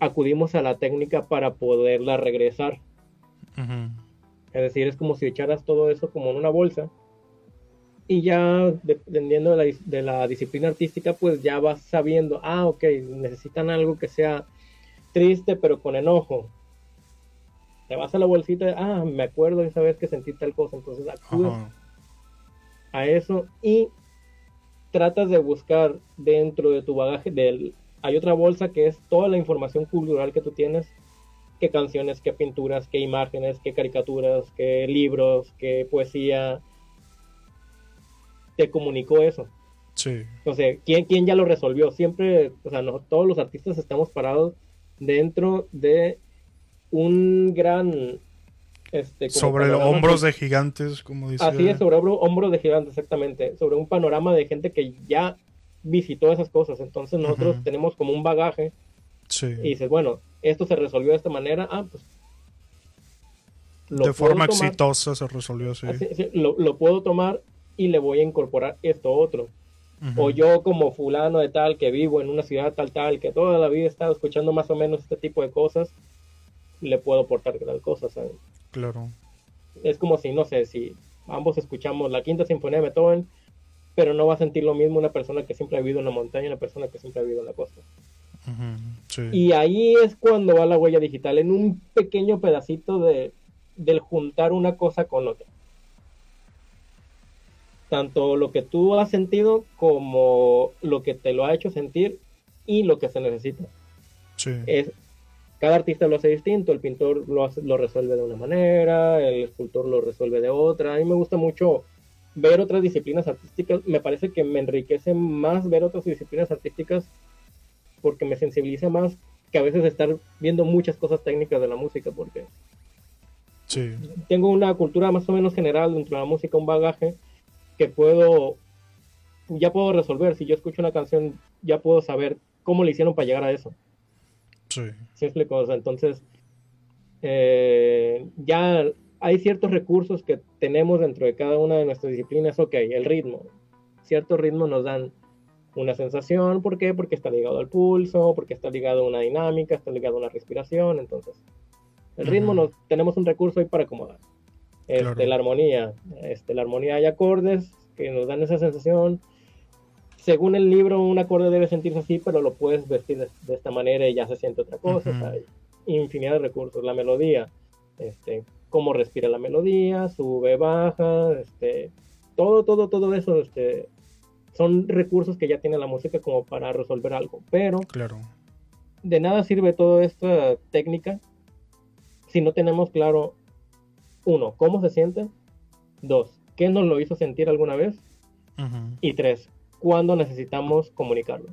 acudimos a la técnica para poderla regresar. Es decir, es como si echaras todo eso como en una bolsa y ya dependiendo de la, disciplina artística, pues ya vas sabiendo, ah, ok, necesitan algo que sea triste pero con enojo. Te vas a la bolsita, ah, me acuerdo esa vez que sentí tal cosa, entonces acudes a eso y tratas de buscar dentro de tu bagaje del hay otra bolsa que es toda la información cultural que tú tienes, qué canciones, qué pinturas, qué imágenes, qué caricaturas, qué libros, qué poesía te comunicó eso. Sí. Entonces, ¿quién, ¿quién ya lo resolvió? Siempre, o sea, todos los artistas estamos parados dentro de un gran este, sobre hombros de gigantes, como dice. Así es, sobre hombros de gigantes, exactamente. Sobre un panorama de gente que ya visitó esas cosas. Entonces nosotros tenemos como un bagaje. Y dices, bueno, esto se resolvió de esta manera. Ah, pues. de forma exitosa se resolvió, así. lo, puedo tomar y le voy a incorporar esto otro. O yo como fulano de tal que vivo en una ciudad tal tal que toda la vida he estado escuchando más o menos este tipo de cosas, le puedo aportar tal cosa. Claro. Es como si, no sé, si ambos escuchamos la quinta sinfonía de Beethoven, pero no va a sentir lo mismo una persona que siempre ha vivido en la montaña y una persona que siempre ha vivido en la costa. Y ahí es cuando va la huella digital, en un pequeño pedacito de, del juntar una cosa con otra. Tanto lo que tú has sentido como lo que te lo ha hecho sentir y lo que se necesita. Sí. Es, cada artista lo hace distinto, el pintor lo, lo resuelve de una manera, el escultor lo resuelve de otra. A mí me gusta mucho ver otras disciplinas artísticas. Me parece que me enriquece más ver otras disciplinas artísticas porque me sensibiliza más que a veces estar viendo muchas cosas técnicas de la música, porque sí. tengo una cultura más o menos general dentro de la música, un bagaje que puedo, ya puedo resolver. Si yo escucho una canción, ya puedo saber cómo le hicieron para llegar a eso. Sí. Simple cosa. Entonces, eh, ya hay ciertos recursos que tenemos dentro de cada una de nuestras disciplinas. Ok, el ritmo. Ciertos ritmos nos dan una sensación. ¿Por qué? Porque está ligado al pulso, porque está ligado a una dinámica, está ligado a una respiración. Entonces, el ritmo nos tenemos un recurso ahí para acomodar. Este, La armonía. Este, la armonía hay acordes que nos dan esa sensación. Según el libro, un acorde debe sentirse así, pero lo puedes vestir de, esta manera y ya se siente otra cosa. hay infinidad de recursos. La melodía. Este, cómo respira la melodía, sube, baja, este, todo, todo, todo eso, este, son recursos que ya tiene la música como para resolver algo, pero claro. de nada sirve toda esta técnica si no tenemos claro, uno, cómo se siente, dos, qué nos lo hizo sentir alguna vez, y tres, cuándo necesitamos comunicarlo.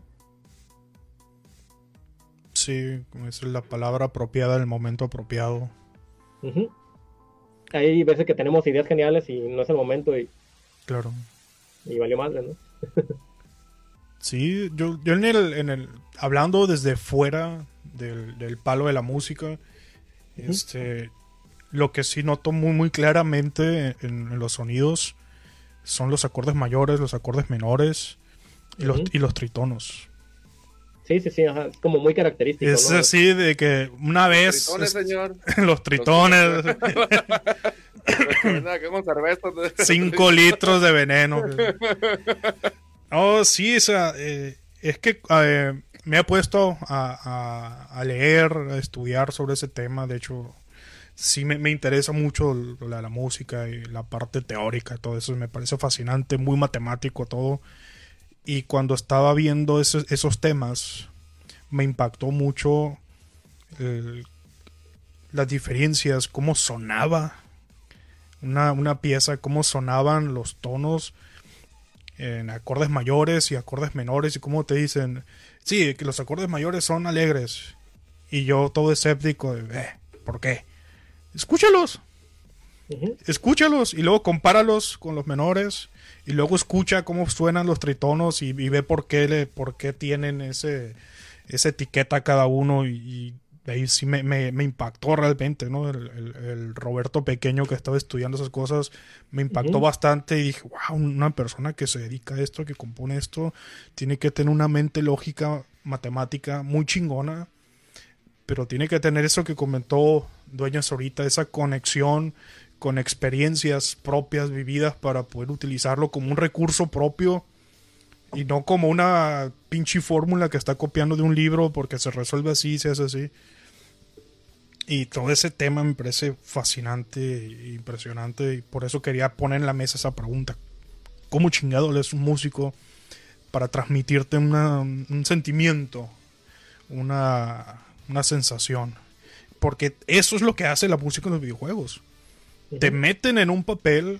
Sí, es la palabra apropiada, el momento apropiado. Hay veces que tenemos ideas geniales y no es el momento y... Claro. Y valió madre, ¿no? Sí, yo, yo en, el, en el, hablando desde fuera del, palo de la música, este, lo que sí noto muy, muy claramente en, los sonidos son los acordes mayores, los acordes menores y, los, y los tritonos. Sí, sí, sí, es como muy característico. Es así de que una vez... Los tritones, señor. los tritones. Cinco litros de veneno. Oh, sí, eh, es que eh, me he puesto a, leer, a estudiar sobre ese tema. De hecho, sí me, interesa mucho la, música y la parte teórica, todo eso me parece fascinante, muy matemático todo. Y cuando estaba viendo esos, temas, me impactó mucho las diferencias, cómo sonaba una, una pieza, cómo sonaban los tonos en acordes mayores y acordes menores y cómo te dicen, sí, que los acordes mayores son alegres. Y yo todo escéptico de, eh, ¿por qué? Escúchalos. Escúchalos y luego compáralos con los menores y luego escucha cómo suenan los tritonos y, ve por qué, le, por qué tienen ese, esa etiqueta cada uno y, ahí sí me, me, impactó realmente, ¿no? El, Roberto pequeño que estaba estudiando esas cosas me impactó bastante y dije, wow, una persona que se dedica a esto, que compone esto, tiene que tener una mente lógica, matemática muy chingona, pero tiene que tener eso que comentó Dueñas ahorita, esa conexión con experiencias propias vividas para poder utilizarlo como un recurso propio y no como una pinche fórmula que está copiando de un libro porque se resuelve así, se hace así. Y todo ese tema me parece fascinante e impresionante y por eso quería poner en la mesa esa pregunta. ¿Cómo chingado es un músico para transmitirte un sentimiento, una, una sensación? Porque eso es lo que hace la música en los videojuegos te meten en un papel,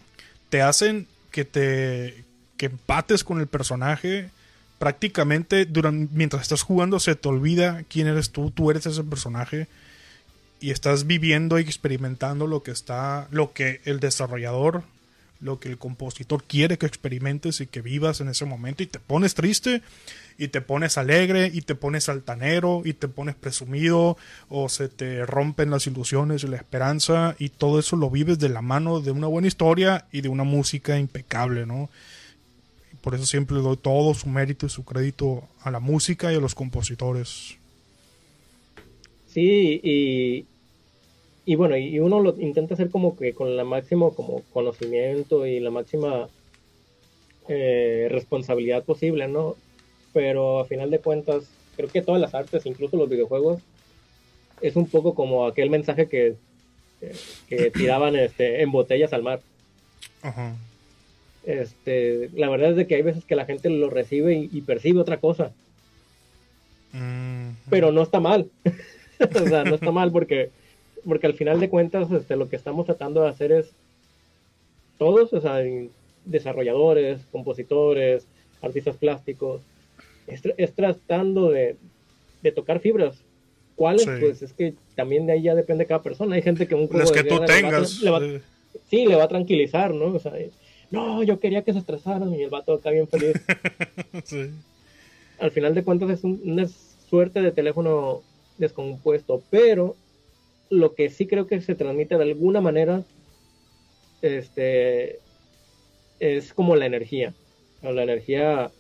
te hacen que te que empates con el personaje. Prácticamente durante, mientras estás jugando se te olvida quién eres tú, tú eres ese personaje y estás viviendo y experimentando lo que está, lo que el desarrollador, lo que el compositor quiere que experimentes y que vivas en ese momento y te pones triste y te pones alegre y te pones altanero y te pones presumido o se te rompen las ilusiones y la esperanza y todo eso lo vives de la mano de una buena historia y de una música impecable, ¿no? Por eso siempre doy todo su mérito y su crédito a la música y a los compositores. Sí, y, y bueno, y uno lo intenta hacer como que con la máximo como conocimiento y la máxima eh, responsabilidad posible, ¿no? pero a final de cuentas, creo que todas las artes, incluso los videojuegos, es un poco como aquel mensaje que, que, tiraban este, en botellas al mar. Este, la verdad es de que hay veces que la gente lo recibe y, percibe otra cosa. Mm. Pero no está mal. o sea, no está mal porque, porque al final de cuentas este, lo que estamos tratando de hacer es todos, o sea, desarrolladores, compositores, artistas plásticos, es, tratando de, tocar fibras. ¿Cuáles? Pues es que también de ahí ya depende cada persona. Hay gente que un juego que tú tengas. Le va, sí, le va a tranquilizar, ¿no? O sea, no, yo quería que se estresaran y el vato acá bien feliz. Al final de cuentas es una suerte de teléfono descompuesto, pero lo que sí creo que se transmite de alguna manera este es como la energía. La energía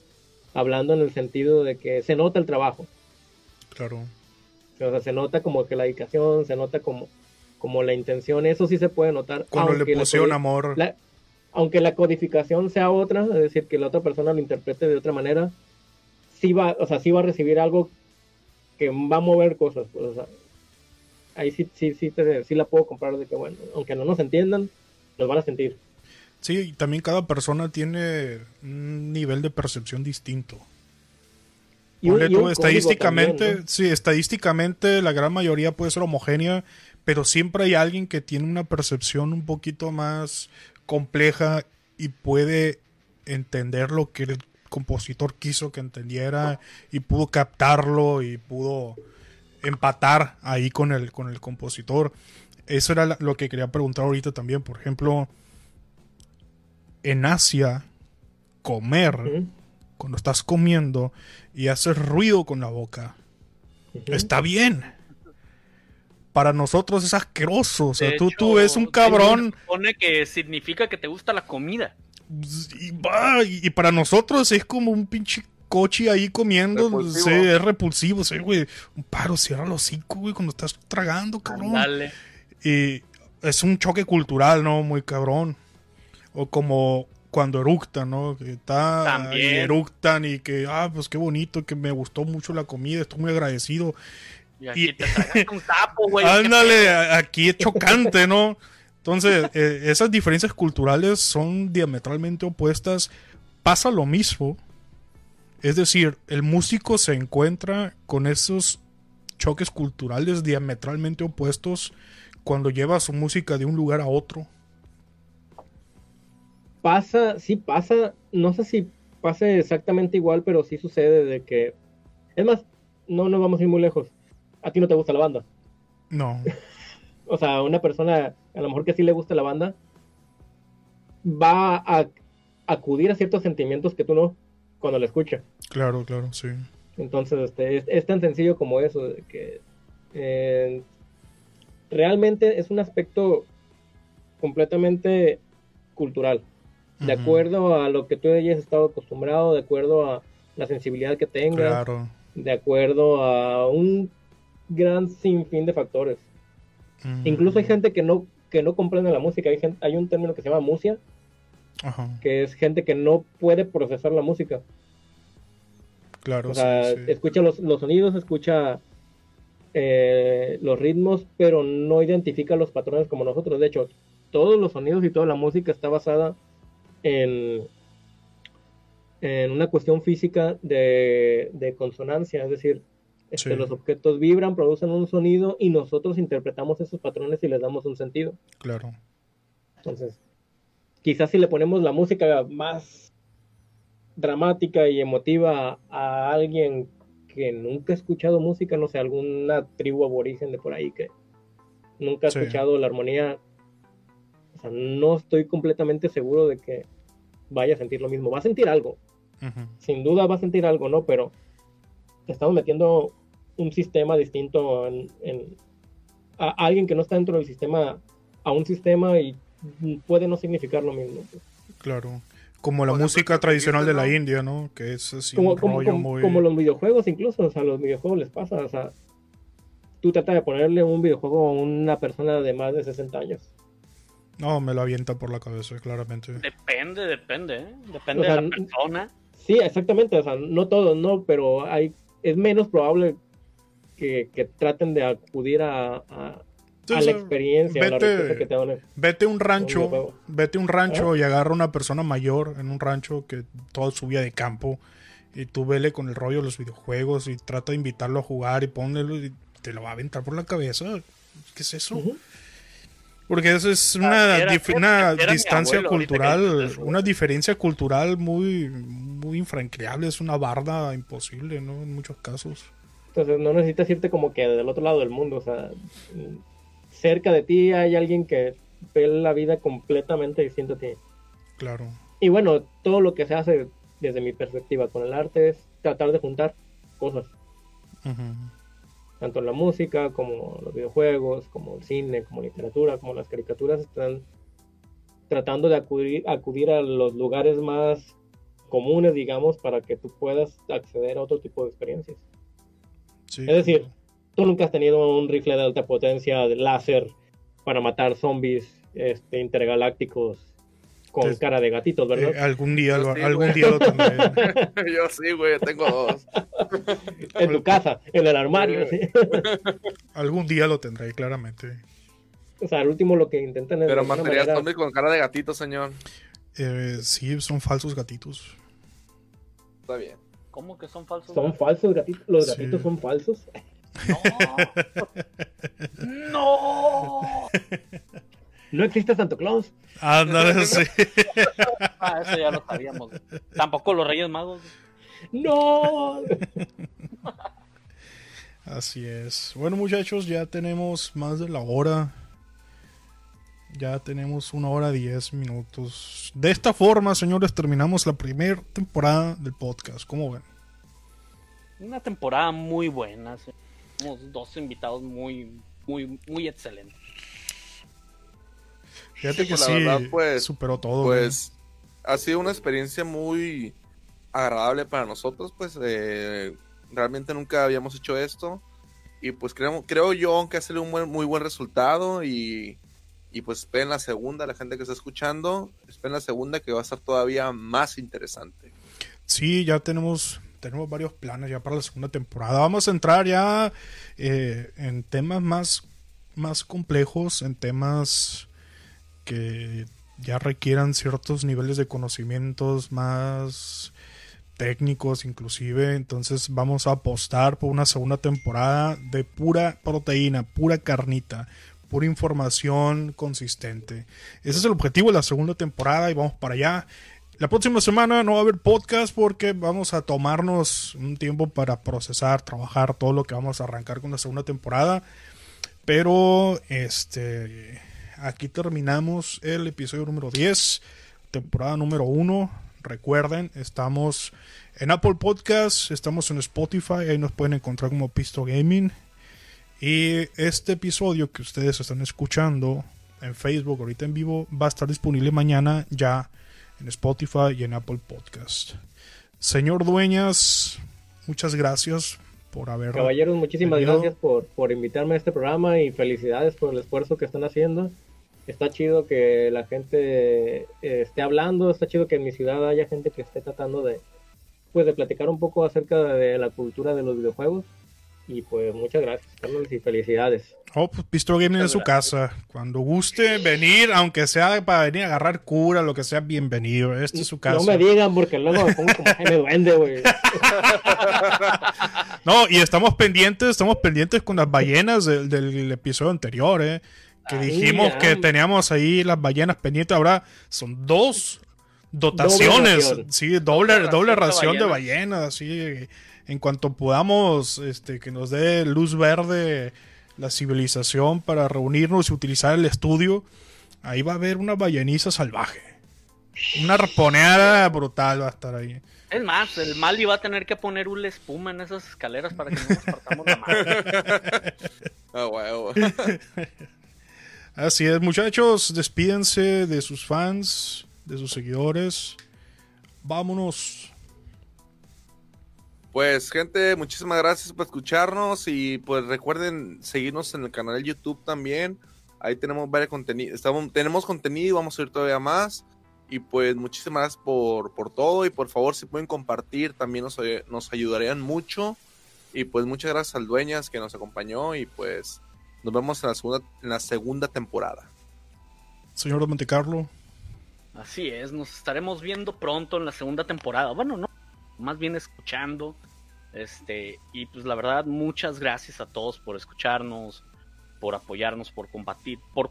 hablando en el sentido de que se nota el trabajo. Claro. O sea, se nota como que la dedicación, se nota como, como la intención, eso sí se puede notar. Cuando le pusieron amor. aunque la codificación sea otra, es decir, que la otra persona lo interprete de otra manera, sí va, o sea, sí va a recibir algo que va a mover cosas. Pues, o sea, ahí sí, sí, sí, sí la puedo comprar de que, bueno, aunque no nos entiendan, nos van a sentir. Sí, y también cada persona tiene un nivel de percepción distinto. Y, estadísticamente, sí, estadísticamente la gran mayoría puede ser homogénea, pero siempre hay alguien que tiene una percepción un poquito más compleja y puede entender lo que compositor quiso que entendiera y pudo captarlo y pudo empatar ahí con el, con el compositor. Eso era lo que quería preguntar ahorita también. Por ejemplo, en Asia comer, cuando estás comiendo y haces ruido con la boca, está bien. Para nosotros es asqueroso. O sea, tú, tú ves un cabrón. Supone que significa que te gusta la comida. Y, para nosotros es como un pinche coche ahí comiendo. es repulsivo. güey. Un paro, cierra los hocico, güey, cuando estás tragando, cabrón. Dale. Y es un choque cultural, ¿no? Muy cabrón. O como cuando eructan, ¿no? Que está y eructan y que, ah, pues qué bonito, que me gustó mucho la comida, estoy muy agradecido. Y aquí te tragas un sapo, güey. Ándale, aquí es chocante, ¿no? Entonces, eh, esas diferencias culturales son diametralmente opuestas. Pasa lo mismo. Es decir, el músico se encuentra con esos choques culturales diametralmente opuestos cuando lleva su música de un lugar a otro pasa, sí pasa, no sé si pase exactamente igual, pero sí sucede de que, es más, no nos vamos a ir muy lejos. A ti no te gusta la banda. No. o sea, una persona a lo mejor que sí le gusta la banda, va a acudir a ciertos sentimientos que tú no cuando la escucha. Claro, claro, sí. Entonces, este, es, tan sencillo como eso, que eh, realmente es un aspecto completamente cultural, de acuerdo a lo que tú hayas estado acostumbrado, de acuerdo a la sensibilidad que tengas, de acuerdo a un gran sinfín de factores. Incluso hay gente que no, que no comprende la música, hay, hay un término que se llama musia, que es gente que no puede procesar la música. Claro, o sea, escucha los, los, sonidos, escucha eh, los ritmos, pero no identifica los patrones como nosotros. De hecho, todos los sonidos y toda la música está basada en, en una cuestión física de, consonancia, es decir, este, los objetos vibran, producen un sonido y nosotros interpretamos esos patrones y les damos un sentido. Claro. Entonces, quizás si le ponemos la música más dramática y emotiva a alguien que nunca ha escuchado música, no sé, alguna tribu aborigen de por ahí que nunca ha escuchado la armonía, o sea, no estoy completamente seguro de que vaya a sentir lo mismo. Va a sentir algo, sin duda va a sentir algo, ¿no? Pero estamos metiendo un sistema distinto en, a alguien que no está dentro del sistema, a un sistema y puede no significar lo mismo. Claro. Como la música tradicional de la India, ¿no? Que es así como, como, los videojuegos incluso, o sea, a los videojuegos les pasa, o sea, tú tratas de ponerle un videojuego a una persona de más de 60 años. No, me lo avienta por la cabeza, claramente. Depende, depende, ¿eh? Depende de la persona. Sí, exactamente, o sea, no todos, no, pero hay es menos probable que, traten de acudir a, a la experiencia, vete, que te Vete un rancho, vete un rancho y agarra una persona mayor en un rancho que todo su vida de campo y tú vele con el rollo de los videojuegos y trata de invitarlo a jugar y ponelo y te lo va a aventar por la cabeza. ¿Qué es eso? Porque eso es una, distancia cultural, una diferencia cultural muy, muy infranqueable, es una barda imposible, ¿no? En muchos casos. Entonces no necesitas irte como que del otro lado del mundo, o sea, cerca de ti hay alguien que ve la vida completamente distinta a ti. Claro. Y bueno, todo lo que se hace desde mi perspectiva con el arte es tratar de juntar cosas. Tanto la música como los videojuegos, como el cine, como la literatura, como las caricaturas están tratando de acudir, acudir a los lugares más comunes, digamos, para que tú puedas acceder a otro tipo de experiencias. es decir, tú nunca has tenido un rifle de alta potencia de láser para matar zombies este, intergalácticos con cara de gatitos, ¿verdad? Eh, algún día, lo, algún día lo tendré. yo sí, güey, tengo dos. en tu casa, en el armario, sí. algún día lo tendré, claramente. O sea, al último lo que intentan es... Pero zombies con cara de gatito, señor. Eh, sí, son falsos gatitos. Está bien. ¿Cómo que son falsos? ¿Son falsos gatitos? ¿Los gatitos son falsos? ¡No! ¿No existe Santo Claus? Ah, no, sí. ah, eso ya lo sabíamos. Tampoco los Reyes Magos. ¡No! Así es. Bueno, muchachos, ya tenemos más de la hora. Ya tenemos una hora diez minutos. De esta forma, señores, terminamos la primera temporada del podcast. ¿Cómo ven? Una temporada muy buena dos invitados muy, muy, muy excelentes. Fíjate que pues, sí, pues, superó todo. Pues ha sido una experiencia muy agradable para nosotros, pues eh, realmente nunca habíamos hecho esto y pues creo, creo yo que ha sido un muy buen resultado y, y pues esperen la segunda, la gente que está escuchando, esperen la segunda que va a estar todavía más interesante. Sí, ya tenemos tenemos varios planes ya para la segunda temporada. Vamos a entrar ya eh, en temas más, más complejos, en temas que ya requieran ciertos niveles de conocimientos más técnicos inclusive. Entonces vamos a apostar por una segunda temporada de pura proteína, pura carnita, pura información consistente. Ese es el objetivo de la segunda temporada y vamos para allá. La próxima semana no va a haber podcast porque vamos a tomarnos un tiempo para procesar, trabajar todo lo que vamos a arrancar con la segunda temporada. Pero este aquí terminamos el episodio número 10, temporada número 1. Recuerden, estamos en Apple Podcasts, estamos en Spotify, ahí nos pueden encontrar como Pisto Gaming. Y este episodio que ustedes están escuchando en Facebook, ahorita en vivo, va a estar disponible mañana ya en Spotify y en Apple Podcast. Señor Dueñas, muchas gracias por haber. Caballeros, muchísimas gracias por, por invitarme a este programa y felicidades por el esfuerzo que están haciendo. Está chido que la gente eh, esté hablando, está chido que en mi ciudad haya gente que esté tratando de, pues, de platicar un poco acerca de la cultura de los videojuegos. Y pues muchas gracias, Carlos, y felicidades. Oh, pues Pistol Gaming en su casa. Cuando guste venir, aunque sea para venir a agarrar cura, lo que sea, bienvenido. Esta es su casa. No me digan, porque luego me pongo como me Duende, güey. no, y estamos pendientes, estamos pendientes con las ballenas del, episodio anterior, ¿eh? Que dijimos que teníamos ahí las ballenas pendientes. Ahora son dos dotaciones. sí, doble, doble ración, de ballenas, así en cuanto podamos, este, que nos dé luz verde la civilización para reunirnos y utilizar el estudio, ahí va a haber una balleniza salvaje. Una arponeada brutal va a estar ahí. Es más, el Mali va a tener que poner una espuma en esas escaleras para que no nos partamos la mano. Así es, muchachos, despídense de sus fans, de sus seguidores. Vámonos. Pues gente, muchísimas gracias por escucharnos y pues recuerden seguirnos en el canal de YouTube también. Ahí tenemos varios contenidos, tenemos contenido y vamos a ir todavía más. Y pues muchísimas gracias por, por todo y por favor si pueden compartir también nos, nos ayudarían mucho. Y pues muchas gracias al Dueñas que nos acompañó y pues nos vemos en la segunda, en la segunda temporada. Señor de Montecarlo. Así es, nos estaremos viendo pronto en la segunda temporada. Bueno, no, más bien escuchando. Este, y pues la verdad, muchas gracias a todos por escucharnos, por apoyarnos, por compartir, por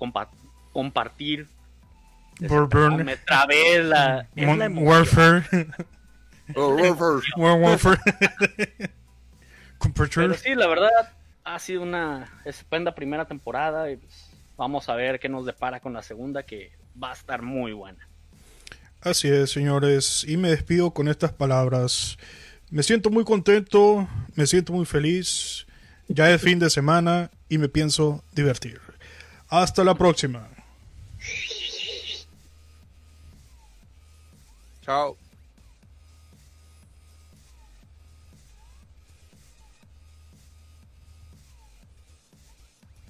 compartir. Por me trabé la, Warfare. Warfare. Pero sí, la verdad, ha sido una estupenda primera temporada y pues vamos a ver qué nos depara con la segunda que va a estar muy buena. Así es, señores, y me despido con estas palabras. Me siento muy contento, me siento muy feliz. Ya es fin de semana y me pienso divertir. Hasta la próxima. Chao.